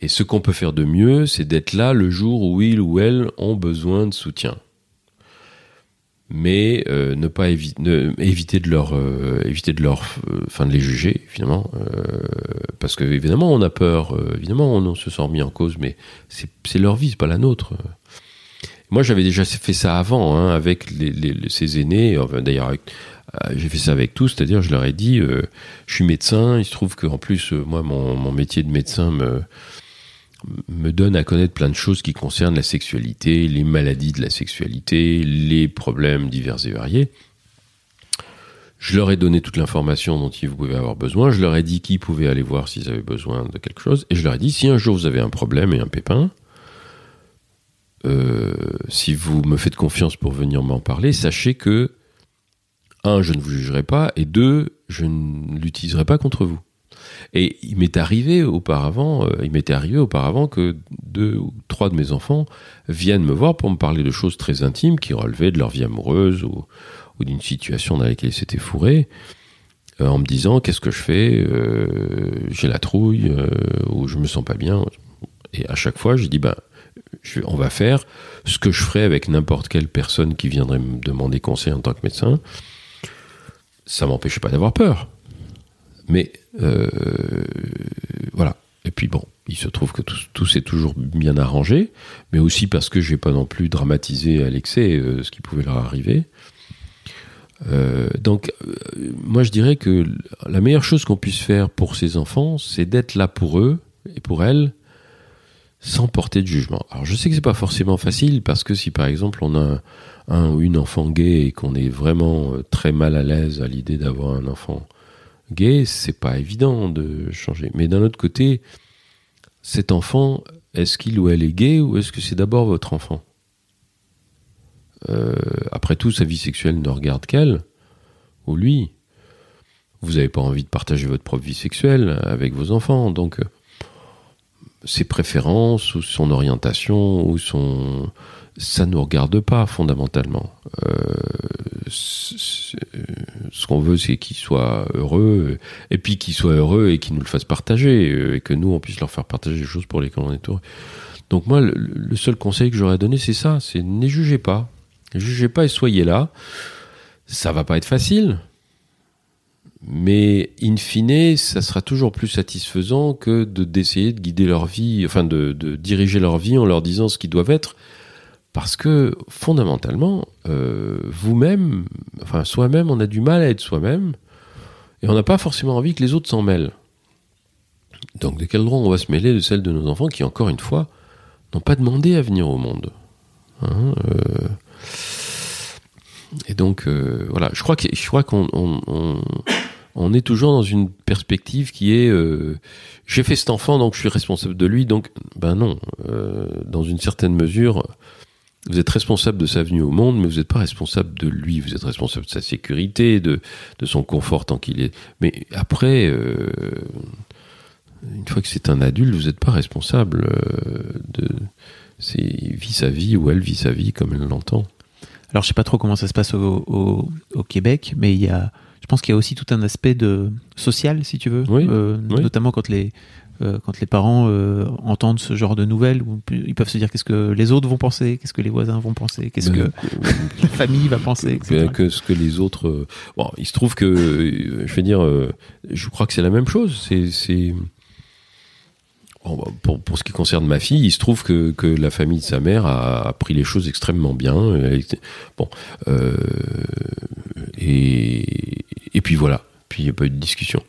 Et ce qu'on peut faire de mieux, c'est d'être là le jour où ils ou elles ont besoin de soutien. Mais euh, ne pas évi- ne- éviter de leur euh, éviter de leur euh, enfin de les juger évidemment euh, parce que évidemment on a peur euh, évidemment on, se sent mis en cause mais c'est leur vie c'est pas la nôtre. Moi j'avais déjà fait ça avant hein, avec les, les- les- ces aînés d'ailleurs j'ai fait ça avec tous c'est-à-dire je leur ai dit je suis médecin il se trouve qu'en plus moi mon, mon métier de médecin me me donne à connaître plein de choses qui concernent la sexualité, les maladies de la sexualité, les problèmes divers et variés. Je leur ai donné toute l'information dont ils pouvaient avoir besoin. Je leur ai dit qui pouvaient aller voir s'ils avaient besoin de quelque chose. Et je leur ai dit, si un jour vous avez un problème et un pépin, euh, si vous me faites confiance pour venir m'en parler, sachez que, un, je ne vous jugerai pas, et deux, je ne l'utiliserai pas contre vous. Et il m'est arrivé auparavant, euh, il m'était arrivé auparavant que deux ou trois de mes enfants viennent me voir pour me parler de choses très intimes qui relevaient de leur vie amoureuse ou, d'une situation dans laquelle ils s'étaient fourrés, euh, en me disant qu'est-ce que je fais, euh, j'ai la trouille ou je me sens pas bien. Et à chaque fois, je dis ben, on va faire ce que je ferais avec n'importe quelle personne qui viendrait me demander conseil en tant que médecin. Ça m'empêchait pas d'avoir peur. Mais voilà. Et puis bon, il se trouve que tout, tout s'est toujours bien arrangé, mais aussi parce que j'ai pas non plus dramatisé à l'excès euh, ce qui pouvait leur arriver. Euh, donc, euh, moi je dirais que la meilleure chose qu'on puisse faire pour ces enfants, c'est d'être là pour eux et pour elles sans porter de jugement. Alors je sais que c'est pas forcément facile parce que si par exemple on a un, ou une enfant gay et qu'on est vraiment euh, très mal à l'aise à l'idée d'avoir un enfant gay, c'est pas évident de changer. Mais d'un autre côté, cet enfant, est-ce qu'il ou elle est gay ou est-ce que c'est d'abord votre enfant euh, Après tout, sa vie sexuelle ne regarde qu'elle ou lui. Vous n'avez pas envie de partager votre propre vie sexuelle avec vos enfants, donc euh, ses préférences ou son orientation ou son ça ne nous regarde pas fondamentalement. Euh, ce qu'on veut, c'est qu'il soit heureux, et puis qu'il soit heureux et qu'il nous le fasse partager, euh, et que nous, on puisse leur faire partager des choses pour lesquelles on est heureux. Donc moi, le, seul conseil que j'aurais donné, c'est ça, c'est ne jugez pas. Ne jugez pas et soyez là. Ça va pas être facile, mais in fine, ça sera toujours plus satisfaisant que de d'essayer de guider leur vie, enfin de, diriger leur vie en leur disant ce qu'ils doivent être, parce que fondamentalement, euh, vous-même, enfin soi-même, on a du mal à être soi-même, et on n'a pas forcément envie que les autres s'en mêlent. Donc de quel droit on va se mêler de celle de nos enfants qui, encore une fois, n'ont pas demandé à venir au monde hein, euh, Et donc euh, voilà, je crois que je crois qu'on on est toujours dans une perspective qui est euh, j'ai fait cet enfant donc je suis responsable de lui donc ben non euh, dans une certaine mesure vous êtes responsable de sa venue au monde mais vous n'êtes pas responsable de lui. Vous êtes responsable de sa sécurité de, de son confort tant qu'il est. Mais après euh, une fois que c'est un adulte vous n'êtes pas responsable de c'est vit sa vie ou elle vit sa vie comme elle l'entend. Alors je sais pas trop comment ça se passe au, au, au Québec mais il y a je pense qu'il y a aussi tout un aspect de social, si tu veux, euh, notamment quand les euh, quand les parents euh, entendent ce genre de nouvelles, où ils peuvent se dire qu'est-ce que les autres vont penser, qu'est-ce que les voisins vont penser, qu'est-ce que *laughs* la famille va penser, etc. Que, ce que les autres. Bon, il se trouve que, je vais dire, je crois que c'est la même chose. C'est bah, pour, pour, ce qui concerne ma fille, il se trouve que, que la famille de sa mère a, a pris les choses extrêmement bien. Bon, euh, et, et puis voilà. Puis il n'y a pas eu de discussion.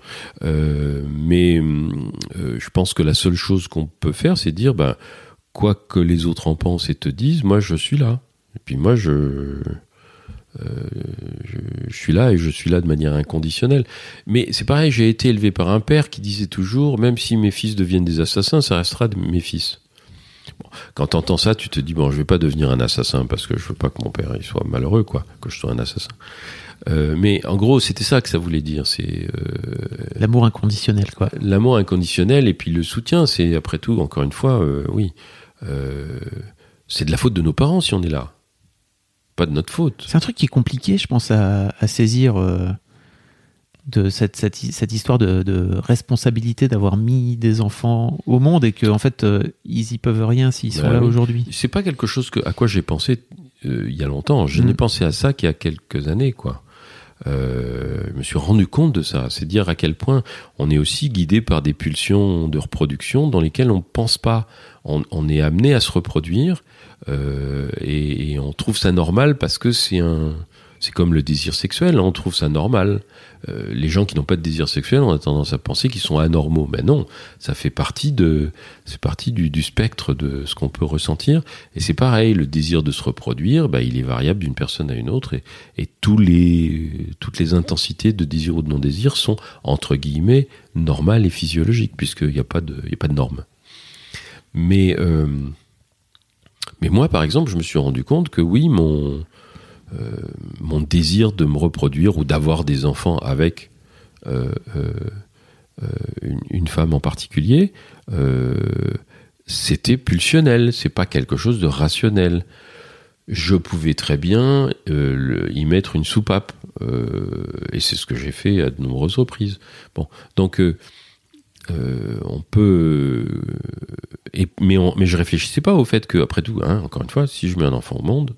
Euh, mais euh, je pense que la seule chose qu'on peut faire, c'est dire, ben, quoi que les autres en pensent et te disent, moi je suis là. Et puis moi je, je, je, suis là et je suis là de manière inconditionnelle. Mais c'est pareil, j'ai été élevé par un père qui disait toujours, même si mes fils deviennent des assassins, ça restera mes fils. Quand tu entends ça, tu te dis, bon, je vais pas devenir un assassin parce que je veux pas que mon père il soit malheureux, quoi, que je sois un assassin. Euh, mais en gros, c'était ça que ça voulait dire. C'est euh, l'amour inconditionnel, quoi. L'amour inconditionnel et puis le soutien. C'est après tout, encore une fois, euh, oui, c'est de la faute de nos parents si on est là, pas de notre faute. C'est un truc qui est compliqué, je pense, à, à saisir de cette, cette, cette histoire de, de responsabilité d'avoir mis des enfants au monde et qu'en en fait ils y peuvent rien s'ils sont Ben là aujourd'hui. C'est pas quelque chose que, à quoi j'ai pensé il y a longtemps. Je Mm. n'ai pensé à ça qu'il y a quelques années, quoi. Euh, je me suis rendu compte de ça. C'est dire à quel point on est aussi guidé par des pulsions de reproduction dans lesquelles on pense pas. On, est amené à se reproduire euh, et on trouve ça normal parce que c'est un, c'est comme le désir sexuel. hein, on trouve ça normal. Euh, les gens qui n'ont pas de désir sexuel, on a tendance à penser qu'ils sont anormaux. Mais non, ça fait partie de, c'est partie du, du spectre de ce qu'on peut ressentir. Et c'est pareil, le désir de se reproduire, bah, il est variable d'une personne à une autre, et, et tous les, toutes les intensités de désir ou de non-désir sont entre guillemets normales et physiologiques, puisqu'il n'y a pas de, il a pas de normes. Mais, euh, mais moi, par exemple, je me suis rendu compte que oui, mon, mon désir de me reproduire ou d'avoir des enfants avec euh, euh, euh, une, femme en particulier, euh, c'était pulsionnel, c'est pas quelque chose de rationnel. Je pouvais très bien euh, y mettre une soupape, euh, et c'est ce que j'ai fait à de nombreuses reprises. Bon, donc euh, euh, on peut, euh, mais, on, mais je réfléchissais pas au fait que, après tout, hein, encore une fois, si je mets un enfant au monde,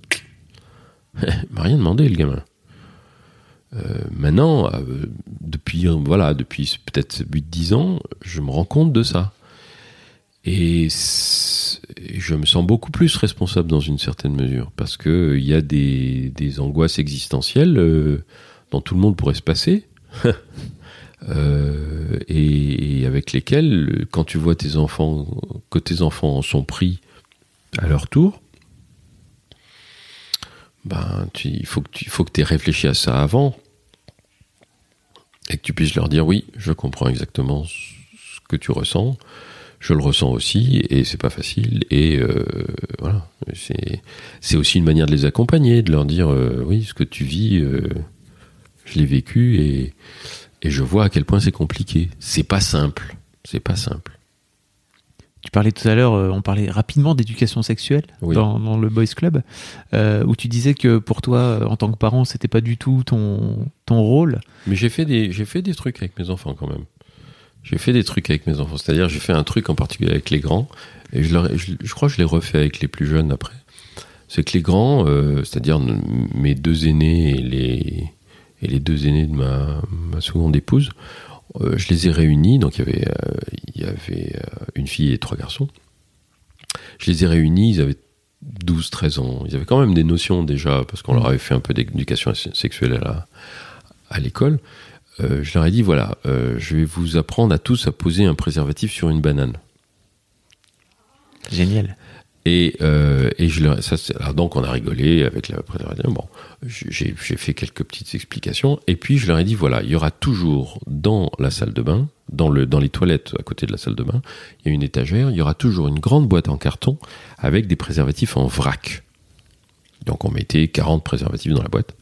*laughs* il m'a rien demandé le gamin. Euh, maintenant, euh, depuis euh, voilà, depuis peut-être 8-10 ans, je me rends compte de ça. Et je me sens beaucoup plus responsable dans une certaine mesure, parce que euh, il y a des, angoisses existentielles dont tout le monde pourrait se passer. *laughs* et, avec lesquels, quand tu vois tes enfants, que tes enfants sont pris à leur tour, ben, il faut que tu faut que aies réfléchi à ça avant et que tu puisses leur dire oui, je comprends exactement ce que tu ressens, je le ressens aussi et c'est pas facile et euh, voilà, c'est c'est aussi une manière de les accompagner, de leur dire euh, oui, ce que tu vis, euh, je l'ai vécu et et je vois à quel point c'est compliqué. C'est pas simple, c'est pas simple. Tu parlais tout à l'heure, euh, on parlait rapidement d'éducation sexuelle Oui. dans, dans le Boys Club, euh, où tu disais que pour toi, euh, en tant que parent, c'était pas du tout ton, ton rôle. Mais j'ai fait des j'ai fait des trucs avec mes enfants quand même. J'ai fait des trucs avec mes enfants, c'est-à-dire j'ai fait un truc en particulier avec les grands et je, leur, je, je crois que je l'ai refait avec les plus jeunes après. C'est que les grands, euh, c'est-à-dire mes deux aînés et les et les deux aînés de ma, ma seconde épouse, euh, je les ai réunis. Donc il y avait euh, il y avait euh, une fille et trois garçons. Je les ai réunis, ils avaient 12, 13 ans. Ils avaient quand même des notions déjà, parce qu'on leur avait fait un peu d'éducation sexuelle à l'école. Euh, je leur ai dit voilà, je vais vous apprendre à tous à poser un préservatif sur une banane. Génial. Et, euh, et je leur, ça, alors donc on a rigolé avec la. Bon, j'ai fait quelques petites explications. Et puis je leur ai dit voilà, il y aura toujours dans la salle de bain, dans, le, dans les toilettes à côté de la salle de bain, il y a une étagère, il y aura toujours une grande boîte en carton avec des préservatifs en vrac. Donc on mettait 40 préservatifs dans la boîte.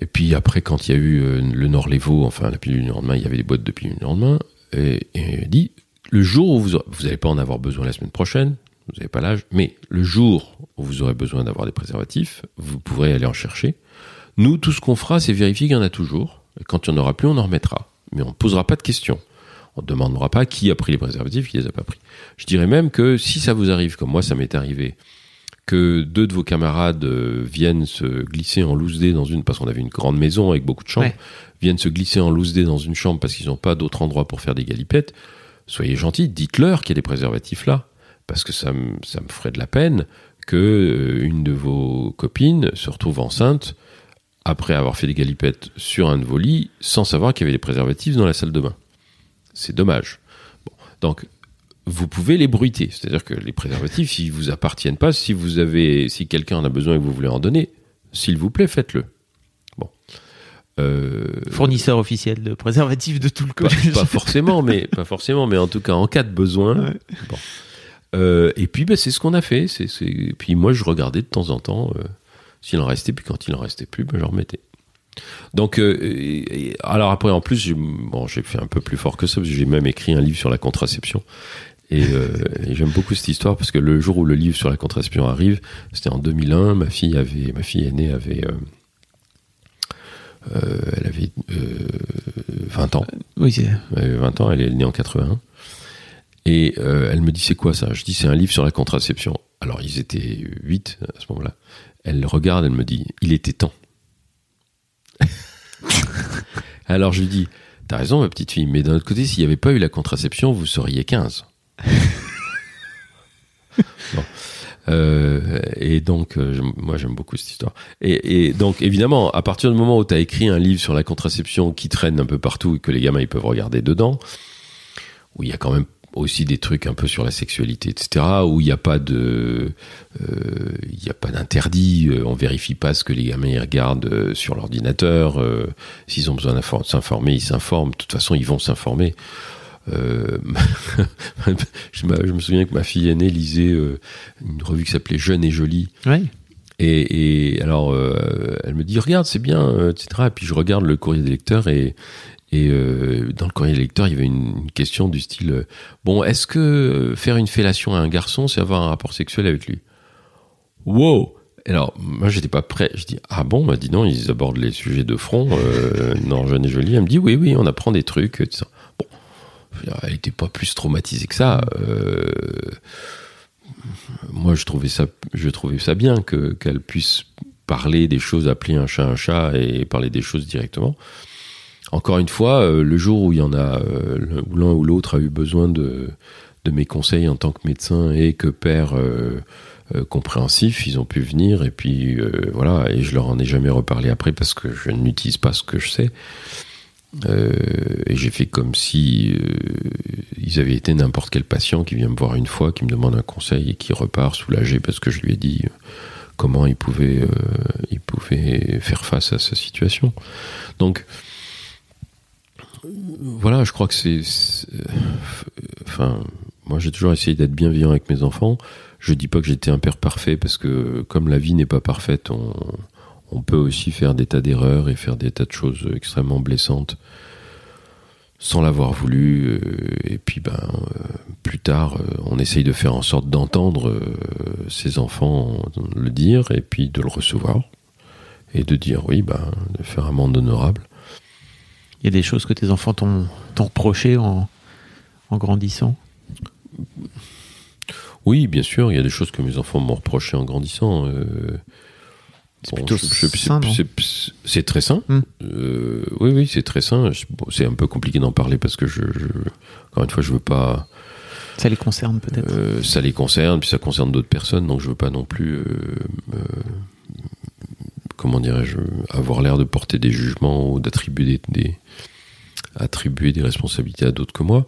Et puis après, quand il y a eu euh, le Nord-Lévaux, enfin la pilule du lendemain, il y avait des boîtes de pilule du lendemain, et, et dit le jour où vous vous n'allez pas en avoir besoin la semaine prochaine, vous n'avez pas l'âge, mais le jour où vous aurez besoin d'avoir des préservatifs, vous pourrez aller en chercher. Nous, tout ce qu'on fera, c'est vérifier qu'il y en a toujours. Et quand il n'y en aura plus, on en remettra. Mais on ne posera pas de questions. On ne demandera pas qui a pris les préservatifs, qui les a pas pris. Je dirais même que si ça vous arrive, comme moi ça m'est arrivé, que deux de vos camarades euh, viennent se glisser en loose day dans une, parce qu'on avait une grande maison avec beaucoup de chambres, Ouais. viennent se glisser en loose day dans une chambre parce qu'ils n'ont pas d'autre endroit pour faire des galipettes, soyez gentils, dites-leur qu'il y a des préservatifs là, parce que ça, me- ça me ferait de la peine que euh, une de vos copines se retrouve enceinte après avoir fait des galipettes sur un de vos lits sans savoir qu'il y avait des préservatifs dans la salle de bain. C'est dommage. Donc vous pouvez les bruiter, c'est-à-dire que les préservatifs, s'ils vous appartiennent pas, si vous avez, si quelqu'un en a besoin et que vous voulez en donner, s'il vous plaît, faites-le. Euh, Fournisseur officiel de préservatifs de tout le collège. pas forcément, mais pas forcément, mais en tout cas en cas de besoin. Ouais. Bon. Euh, et puis ben, c'est ce qu'on a fait. C'est, c'est- Puis moi je regardais de temps en temps euh, s'il en restait, puis quand il en restait plus, ben, je remettais. Donc et- alors après en plus j'ai, bon j'ai fait un peu plus fort que ça parce que j'ai même écrit un livre sur la contraception. Et, et j'aime beaucoup cette histoire parce que le jour où le livre sur la contraception arrive, c'était en 2001. Ma fille avait, ma fille aînée avait, elle avait euh, 20 ans. Oui, c'est- Elle avait 20 ans, elle est née en 81. Et euh, elle me dit c'est quoi ça? Je dis c'est un livre sur la contraception. Alors ils étaient 8 à ce moment-là. Elle regarde, elle me dit il était temps. *laughs* Alors je lui dis t'as raison ma petite fille, mais d'un autre côté s'il n'y avait pas eu la contraception vous seriez 15. Bon. *laughs* Euh, et donc, euh, moi j'aime beaucoup cette histoire. Et, donc, évidemment, à partir du moment où tu as écrit un livre sur la contraception qui traîne un peu partout et que les gamins ils peuvent regarder dedans, où il y a quand même aussi des trucs un peu sur la sexualité, etc., où il n'y a pas de, euh, il n'y a pas d'interdit, euh, on vérifie pas ce que les gamins regardent sur l'ordinateur, s'ils ont besoin de s'informer, ils s'informent. De toute façon, ils vont s'informer. Euh, *laughs* je, me, je me souviens que ma fille aînée lisait euh, une revue qui s'appelait Jeune et Jolie. Et, et alors, euh, elle me dit, regarde, c'est bien, etc. Et puis je regarde le courrier des lecteurs et, et dans le courrier des lecteurs, il y avait une, une question du style, bon, est-ce que faire une fellation à un garçon, c'est avoir un rapport sexuel avec lui? Wow Alors, moi, j'étais pas prêt. Je dis, ah bon? Bah, dis non, ils abordent les sujets de front. Euh, non, jeune et jolie. Elle me dit, oui, oui, on apprend des trucs. Etc. Bon, je veux dire, elle était pas plus traumatisée que ça. Euh, moi, je trouvais ça, je trouvais ça bien que qu'elle puisse parler des choses, appeler un chat un chat et parler des choses directement. Encore une fois, euh, le jour où il y en a, euh, l'un ou l'autre a eu besoin de, de mes conseils en tant que médecin et que père compréhensif, ils ont pu venir et puis euh, voilà, et je leur en ai jamais reparlé après parce que je n'utilise pas ce que je sais. Euh, et j'ai fait comme si euh, ils avaient été n'importe quel patient qui vient me voir une fois, qui me demande un conseil et qui repart soulagé parce que je lui ai dit euh, comment il pouvait, euh, il pouvait faire face à sa situation. Donc voilà, je crois que c'est, enfin, moi j'ai toujours essayé d'être bienveillant avec mes enfants. Je dis pas que j'étais un père parfait parce que comme la vie n'est pas parfaite, on, on peut aussi faire des tas d'erreurs et faire des tas de choses extrêmement blessantes sans l'avoir voulu. euh, Et puis, ben, euh, plus tard, euh, on essaye de faire en sorte d'entendre ses enfants le dire et puis de le recevoir et de dire oui, ben, de faire un monde honorable. Il y a des choses que tes enfants t'ont t'ont reproché en, en grandissant? Oui, bien sûr, il y a des choses que mes enfants m'ont reproché en grandissant. euh, C'est très sain. Hmm. Euh, oui, oui, c'est très sain. Bon, c'est un peu compliqué d'en parler parce que je, je- encore une fois, je veux pas. Ça les concerne peut-être. euh, ça les concerne, puis ça concerne d'autres personnes, donc je veux pas non plus. euh, me- comment dirais-je Avoir l'air de porter des jugements ou d'attribuer des, des- attribuer des responsabilités à d'autres que moi.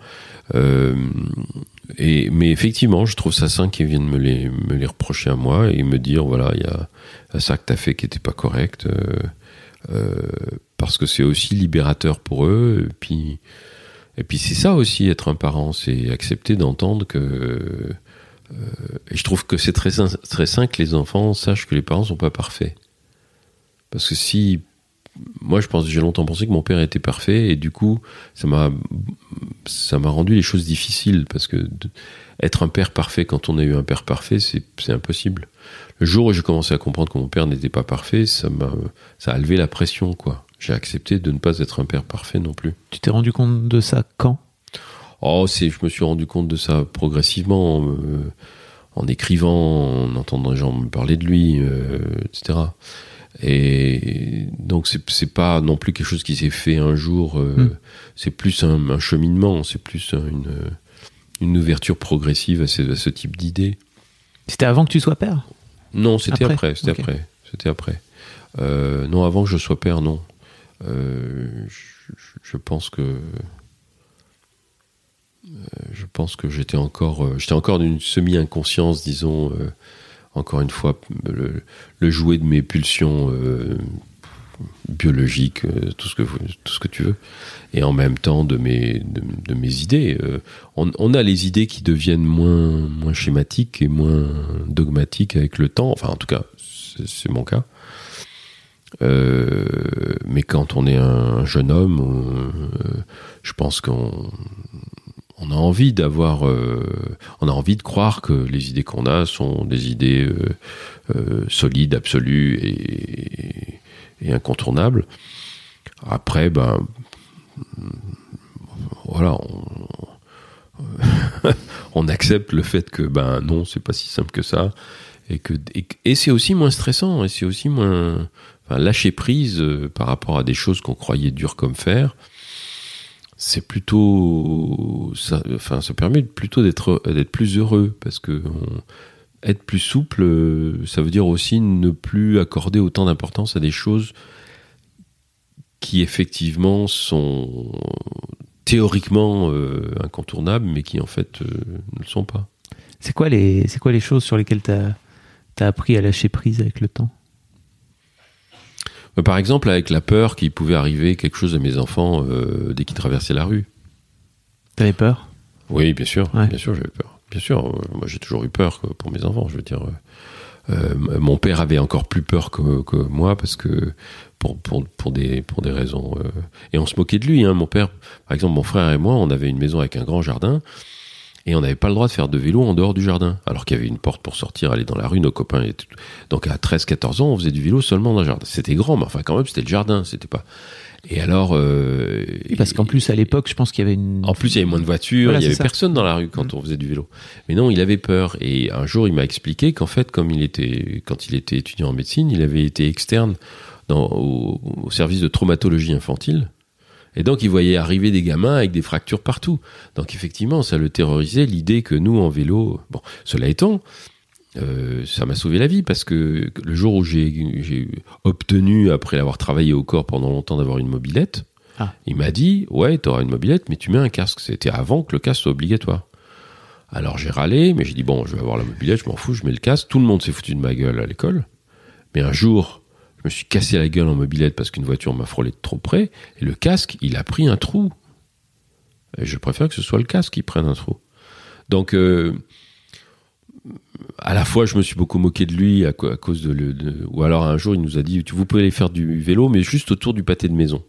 Et, mais effectivement, je trouve ça sain qu'ils viennent me les, me les reprocher à moi et me dire voilà, il y a, ça que tu as fait qui n'était pas correct. euh, euh, parce que c'est aussi libérateur pour eux. Et puis, et puis c'est ça aussi être un parent, c'est accepter d'entendre que. euh, et je trouve que c'est très très sain que les enfants sachent que les parents sont pas parfaits. Parce que si moi, je pense, j'ai longtemps pensé que mon père était parfait et du coup, ça m'a, ça m'a rendu les choses difficiles parce que de- être un père parfait quand on a eu un père parfait, c'est, impossible. Le jour où j'ai commencé à comprendre que mon père n'était pas parfait, ça m'a, ça a levé la pression, quoi. J'ai accepté de ne pas être un père parfait non plus. Tu t'es rendu compte de ça quand? Oh, c'est, je me suis rendu compte de ça progressivement, en, euh, en écrivant, en entendant les gens me parler de lui, euh, etc. Et donc c'est, pas non plus quelque chose qui s'est fait un jour. euh, Mm. C'est plus un, un cheminement, c'est plus un- une, une ouverture progressive à ce, à ce type d'idées. C'était avant que tu sois père? Non, c'était Après c'était après. C'était après. Euh, non, avant que je sois père, non. Euh, je, je pense que je pense que j'étais encore j'étais encore d'une semi inconscience, disons. Encore une fois, le, jouet de mes pulsions euh, biologiques, euh, tout ce que tout ce que tu veux, et en même temps de mes de, mes idées. Euh, on, a les idées qui deviennent moins moins schématiques et moins dogmatiques avec le temps. Enfin, en tout cas, c'est mon cas. Mais quand on est un jeune homme, je pense qu'on on a envie d'avoir, euh, on a envie de croire que les idées qu'on a sont des idées euh, euh, solides, absolues et, et incontournables. Après, ben voilà, on, *laughs* on accepte le fait que ben non, c'est pas si simple que ça, et que et, et c'est aussi moins stressant, et c'est aussi moins enfin, lâcher prise euh, par rapport à des choses qu'on croyait dures comme fer. C'est plutôt, ça, enfin, ça permet plutôt d'être d'être plus heureux parce que être plus souple, euh, ça veut dire aussi ne plus accorder autant d'importance à des choses qui effectivement sont théoriquement euh, incontournables, mais qui en fait euh, ne le sont pas. C'est quoi les c'est quoi les choses sur lesquelles t'as as appris à lâcher prise avec le temps? Par exemple, avec la peur qu'il pouvait arriver quelque chose à mes enfants euh, dès qu'ils traversaient la rue. T'avais peur? Oui, bien sûr, Ouais. bien sûr, j'avais peur. Bien sûr, euh, moi j'ai toujours eu peur pour mes enfants. Je veux dire, euh, euh, mon père avait encore plus peur que, que moi parce que pour, pour, pour des pour des raisons euh, et on se moquait de lui. Hein. Mon père, par exemple, mon frère et moi, on avait une maison avec un grand jardin et on n'avait pas le droit de faire de vélo en dehors du jardin, alors qu'il y avait une porte pour sortir, aller dans la rue, nos copains. Et tout. Donc à 13-14 ans, on faisait du vélo seulement dans le jardin. C'était grand, mais enfin quand même, c'était le jardin, c'était pas. Et alors, euh, Parce qu'en plus à l'époque, je pense qu'il y avait une en plus, il y avait moins de voitures, Voilà, il y c'est avait ça. personne dans la rue quand on faisait du vélo. Mais non, il avait peur. Et un jour, il m'a expliqué qu'en fait, comme il était, quand il était étudiant en médecine, il avait été externe dans, au, au service de traumatologie infantile. Et donc, il voyait arriver des gamins avec des fractures partout. Donc, effectivement, ça le terrorisait l'idée que nous, en vélo, bon, cela étant, euh, ça m'a sauvé la vie parce que le jour où j'ai obtenu, après avoir travaillé au corps pendant longtemps, d'avoir une mobilette, Ah. Il m'a dit, ouais, tu auras une mobilette, mais tu mets un casque. C'était avant que le casque soit obligatoire. Alors j'ai râlé, mais j'ai dit, bon, je vais avoir la mobilette, je m'en fous, je mets le casque. Tout le monde s'est foutu de ma gueule à l'école. Mais un jour, je me suis cassé la gueule en mobilette parce qu'une voiture m'a frôlé trop près, et le casque, il a pris un trou. Je préfère que ce soit le casque qui prenne un trou. Donc, euh, à la fois, je me suis beaucoup moqué de lui à, cause de, le- Ou alors, un jour, il nous a dit Vous pouvez aller faire du vélo, mais juste autour du pâté de maison.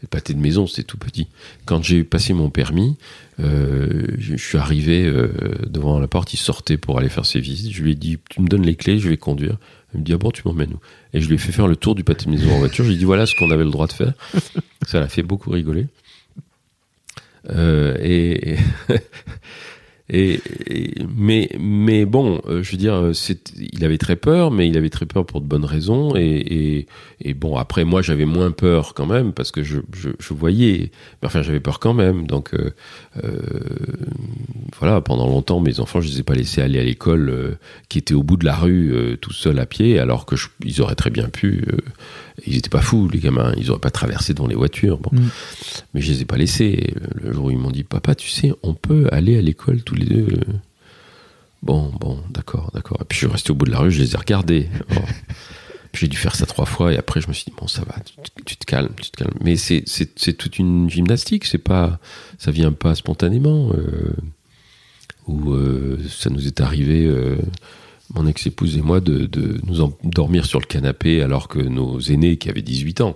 Le pâté de maison, c'était tout petit. Quand j'ai passé mon permis, euh, je, je suis arrivé euh, devant la porte, il sortait pour aller faire ses visites. Je lui ai dit Tu me donnes les clés, je vais conduire. Il me dit Ah bon, tu m'emmènes où? Et je lui ai fait faire le tour du pâté maison en voiture. J'ai dit Voilà ce qu'on avait le droit de faire. Ça l'a fait beaucoup rigoler. Euh, et, *laughs* et- mais mais bon, euh, je veux dire, il avait très peur, mais il avait très peur pour de bonnes raisons. Et, et, et bon, après moi, j'avais moins peur quand même parce que je, je, je voyais. Mais enfin, j'avais peur quand même. Donc euh, euh, voilà, pendant longtemps, mes enfants, je les ai pas laissés aller à l'école, euh, qui était au bout de la rue, tout seul à pied, alors que je- ils auraient très bien pu. Ils étaient pas fous, les gamins. Ils auraient pas traversé devant les voitures. Bon. Mm. Mais je les ai pas laissés. Le jour où ils m'ont dit, papa, tu sais, on peut aller à l'école tous les deux. Bon, bon, d'accord, d'accord. Et puis je suis resté au bout de la rue, je les ai regardés. Bon. *laughs* J'ai dû faire ça trois fois et après je me suis dit, bon, ça va, tu, tu te calmes, tu te calmes. Mais c'est toute une gymnastique, c'est pas, ça vient pas spontanément. Euh, ou euh, ça nous est arrivé, euh, mon ex-épouse et moi, de, de nous endormir sur le canapé alors que nos aînés qui avaient 18 ans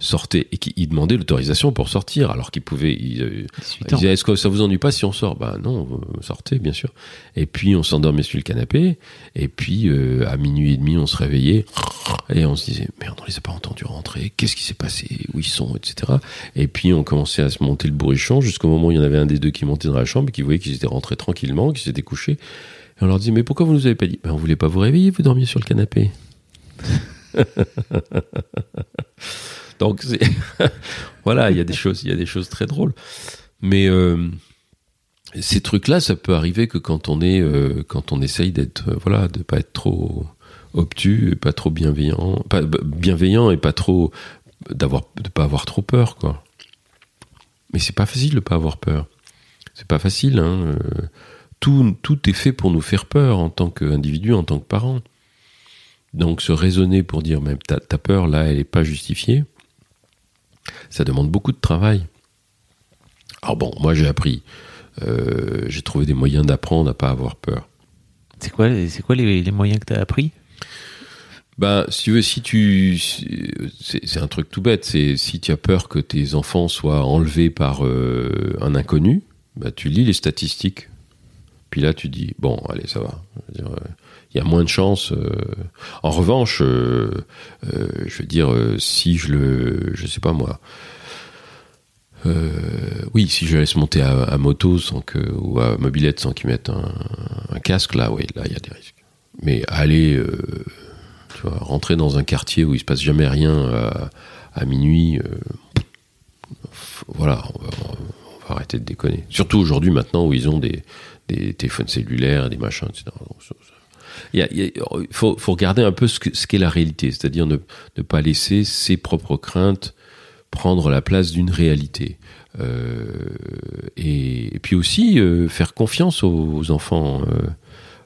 sortaient et qui ils demandaient l'autorisation pour sortir alors qu'ils pouvaient. Ils, euh, 18 ils disaient, est-ce que ça vous ennuie pas si on sort? Bah non, euh, sortez, bien sûr. Et puis on s'endormait sur le canapé, et puis euh, à minuit et demi, on se réveillait, et on se disait, merde, on les a pas entendus rentrer, qu'est-ce qui s'est passé, où ils sont, etc. Et puis on commençait à se monter le bourrichon jusqu'au moment où il y en avait un des deux qui montait dans la chambre et qui voyait qu'ils étaient rentrés tranquillement, qu'ils s'étaient couchés. On leur disait, mais pourquoi vous nous avez pas dit? Ben, On voulait pas vous réveiller, vous dormiez sur le canapé. *laughs* Donc *laughs* voilà, il y a des choses, il y a des choses très drôles. Mais euh, ces trucs-là, ça peut arriver que quand on est, euh, essaye d'être, euh, voilà, de pas être trop obtus, et pas trop bienveillant, pas b- bienveillant et pas trop d'avoir, de pas avoir trop peur, quoi. Mais c'est pas facile de pas avoir peur. C'est pas facile. Hein. Tout, tout est fait pour nous faire peur en tant qu'individu, en tant que parent. Donc se raisonner pour dire même ta, ta peur là, elle est pas justifiée. Ça demande beaucoup de travail. Alors bon, moi j'ai appris, euh, j'ai trouvé des moyens d'apprendre à pas avoir peur. C'est quoi, les- c'est quoi les, les moyens que tu as appris? Ben, si tu veux, si tu, c'est c'est un truc tout bête. C'est si tu as peur que tes enfants soient enlevés par euh, un inconnu, ben, tu lis les statistiques. Puis là, tu dis bon, allez, ça va. Euh, Il y a moins de chances. euh. En revanche, euh, je veux dire, si je le, je sais pas moi. oui, si je laisse monter à, moto sans que, ou à mobilette sans qu'ils mettent un, casque, là, oui, là, il y a des risques. Mais aller, tu vois, rentrer dans un quartier où il se passe jamais rien à, minuit, voilà, on on va arrêter de déconner. Surtout aujourd'hui, maintenant, où ils ont des, des téléphones cellulaires, des machins, etc. Il faut, regarder un peu ce que- ce qu'est la réalité, c'est-à-dire ne, pas laisser ses propres craintes prendre la place d'une réalité. Euh, et, puis aussi euh, faire confiance aux, enfants.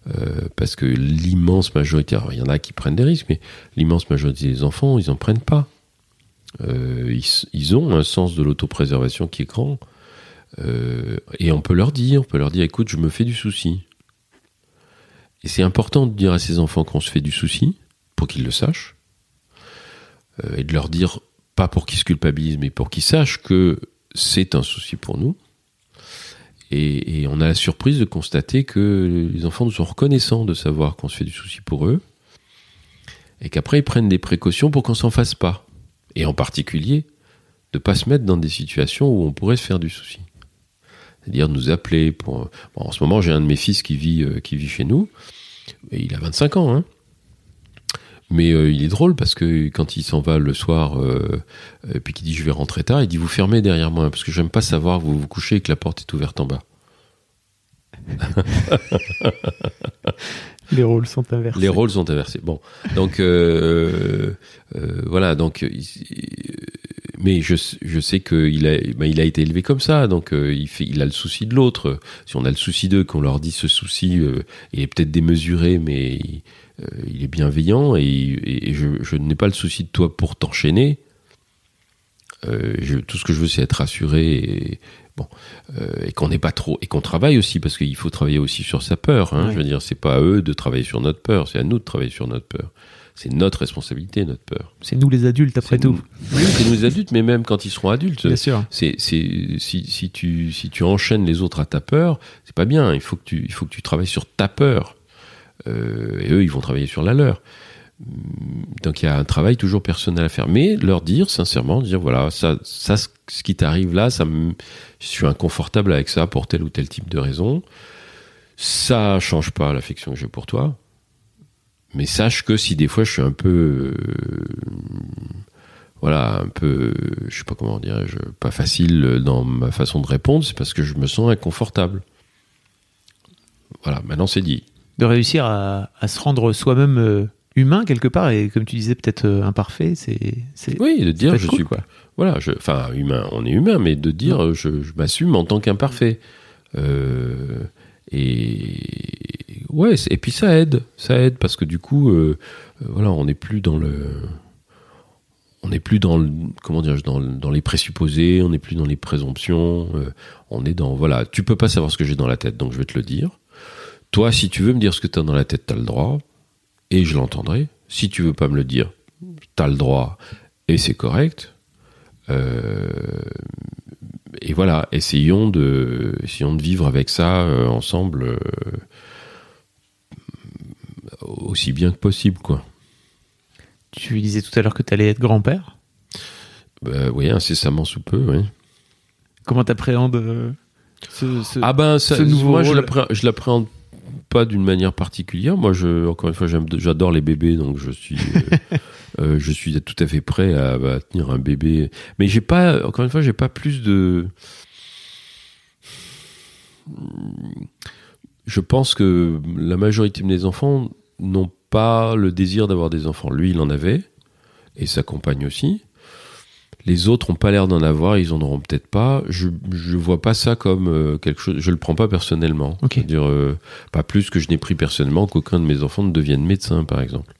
euh, parce que l'immense majorité, alors il y en a qui prennent des risques, mais l'immense majorité des enfants, ils n'en prennent pas. Ils, ils ont un sens de l'autopréservation qui est grand. Euh, et on peut leur dire, on peut leur dire, écoute, je me fais du souci. Et c'est important de dire à ces enfants qu'on se fait du souci, pour qu'ils le sachent, Euh, et de leur dire, pas pour qu'ils se culpabilisent, mais pour qu'ils sachent que c'est un souci pour nous. Et, on a la surprise de constater que les enfants nous sont reconnaissants de savoir qu'on se fait du souci pour eux, et qu'après ils prennent des précautions pour qu'on s'en fasse pas. Et en particulier, de pas se mettre dans des situations où on pourrait se faire du souci. C'est-à-dire nous appeler pour. Bon, en ce moment, j'ai un de mes fils qui vit, euh, qui vit chez nous, et il a 25 ans, hein. Mais euh, il est drôle parce que quand il s'en va le soir, euh, euh, puis qu'il dit je vais rentrer tard, il dit vous fermez derrière moi parce que j'aime pas savoir vous vous couchez et que la porte est ouverte en bas. Les rôles sont inversés. Les rôles sont inversés. Bon, donc euh, euh, voilà, donc mais je, je sais qu'il a, bah, il a été élevé comme ça, donc euh, il, fait, il a le souci de l'autre. Si on a le souci d'eux, qu'on leur dit ce souci, euh, il est peut-être démesuré, mais il, euh, il est bienveillant, et, et- et je, je n'ai pas le souci de toi pour t'enchaîner. Tout ce que je veux, c'est être rassuré et, bon, euh, et qu'on n'est pas trop. Et qu'on travaille aussi, parce qu'il faut travailler aussi sur sa peur. Hein, Ouais. Je veux dire, c'est pas à eux de travailler sur notre peur, c'est à nous de travailler sur notre peur. C'est notre responsabilité, notre peur. C'est nous les adultes, après tout. nous- Oui, c'est nous les adultes, mais même quand ils seront adultes. Bien sûr. C'est, si, si, tu, si tu enchaînes les autres à ta peur, c'est pas bien. Il faut que tu, il faut que tu travailles sur ta peur. Euh, et eux, ils vont travailler sur la leur. Donc il y a un travail toujours personnel à faire. Mais leur dire, sincèrement, dire voilà, ça, ça ce ce qui t'arrive là, ça me, je suis inconfortable avec ça pour tel ou tel type de raison. Ça change pas l'affection que j'ai pour toi. Mais sache que si des fois je suis un peu. euh, voilà, un peu, je sais pas comment dirais-je, pas facile dans ma façon de répondre, c'est parce que je me sens inconfortable. Voilà, maintenant c'est dit. De réussir à, à se rendre soi-même euh, humain quelque part, et comme tu disais, peut-être euh, imparfait, c'est. Oui, de dire je cool, suis quoi. Voilà, je, enfin humain, on est humain, mais de dire je, je m'assume en tant qu'imparfait. Euh, et ouais, et puis ça aide, ça aide parce que du coup, euh, euh, voilà, on n'est plus dans le, on n'est plus dans le, comment dire, dans, dans les présupposés, on n'est plus dans les présomptions, euh, on est dans voilà, tu peux pas savoir ce que j'ai dans la tête, donc je vais te le dire. Toi, si tu veux me dire ce que tu as dans la tête, tu as le droit, et je l'entendrai. Si tu veux pas me le dire, tu as le droit, et c'est correct. Euh, et voilà, essayons de, essayons de vivre avec ça euh, ensemble euh, aussi bien que possible, quoi. Tu disais tout à l'heure que tu allais être grand-père? Bah, oui, incessamment sous peu, oui. Comment t'appréhendes euh, ce, ce- Ah ben, ça, ce nouveau moi, rôle? je l'appréhende pas d'une manière particulière. Moi, je, encore une fois, j'adore les bébés, donc je suis, euh, *laughs* euh, je suis tout à fait prêt à, à tenir un bébé. Mais j'ai pas, encore une fois, j'ai pas plus de. Je pense que la majorité de mes enfants n'ont pas le désir d'avoir des enfants. Lui, il en avait, et sa compagne aussi. Les autres n'ont pas l'air d'en avoir, ils en auront peut-être pas. Je je vois pas ça comme euh, quelque chose. Je le prends pas personnellement. C'est-à-dire euh, pas plus que je n'ai pris personnellement qu'aucun de mes enfants ne devienne médecin, par exemple.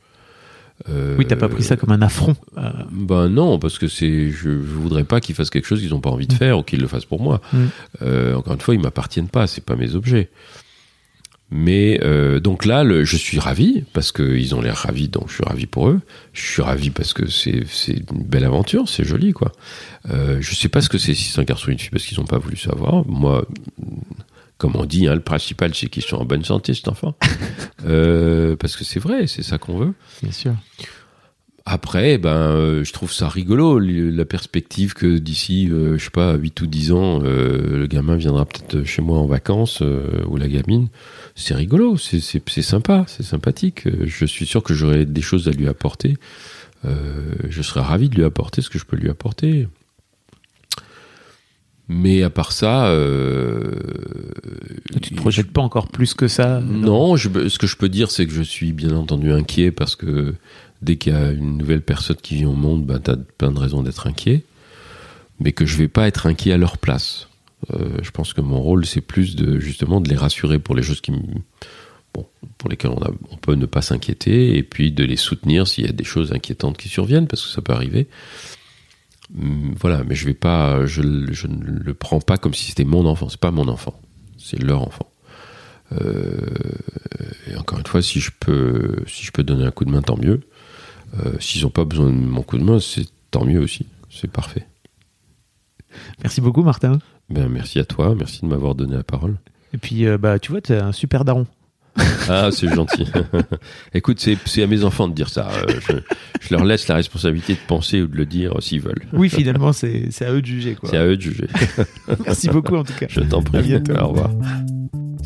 Euh, Oui, t'as pas pris ça comme un affront. euh, Ben non, parce que c'est, je, je voudrais pas qu'ils fassent quelque chose qu'ils n'ont pas envie de faire ou qu'ils le fassent pour moi. Mm. Encore une fois, ils m'appartiennent pas, c'est pas mes objets. Mais euh, donc là, le, je suis ravi parce qu'ils ont l'air ravis, donc je suis ravi pour eux. Je suis ravi parce que c'est une belle aventure, c'est joli quoi. Euh, je sais pas ce que c'est si c'est un garçon ou une fille parce qu'ils n'ont pas voulu savoir. Moi, comme on dit, hein, le principal c'est qu'ils sont en bonne santé cet enfant. *laughs* Euh, parce que c'est vrai, c'est ça qu'on veut. Bien sûr. Après, ben, euh, je trouve ça rigolo, la perspective que d'ici, euh, je sais pas, 8 ou 10 ans, euh, le gamin viendra peut-être chez moi en vacances, ou la gamine. C'est rigolo, c'est- sympa, c'est sympathique. Je suis sûr que j'aurai des choses à lui apporter. Euh, je serais ravi de lui apporter ce que je peux lui apporter. Mais à part ça, euh, Tu te projettes pas encore plus que ça non, je, ce que je peux dire, c'est que je suis bien entendu inquiet parce que dès qu'il y a une nouvelle personne qui vient au monde, bah, tu as plein de raisons d'être inquiet. Mais que je vais pas être inquiet à leur place. Euh, je pense que mon rôle, c'est plus de justement de les rassurer pour les choses qui, bon, pour lesquelles on, peut ne pas s'inquiéter, et puis de les soutenir s'il y a des choses inquiétantes qui surviennent, parce que ça peut arriver. Hum, Voilà, mais je vais pas, je ne le prends pas comme si c'était mon enfant. C'est pas mon enfant, c'est leur enfant. Euh, et encore une fois, si je peux, si je peux donner un coup de main, tant mieux. Euh, S'ils n'ont pas besoin de mon coup de main, c'est tant mieux aussi. C'est parfait. Merci beaucoup, Martin. Ben, merci à toi, merci de m'avoir donné la parole. Et puis, euh, bah, tu vois, t'es un super daron. Ah, c'est gentil. *laughs* Écoute, c'est à mes enfants de dire ça. Euh, Je, je leur laisse la responsabilité de penser ou de le dire euh, s'ils veulent. Oui, finalement, c'est à eux de juger. C'est à eux de juger. *laughs* Merci beaucoup, en tout cas. Je t'en À prie. bientôt. Au revoir.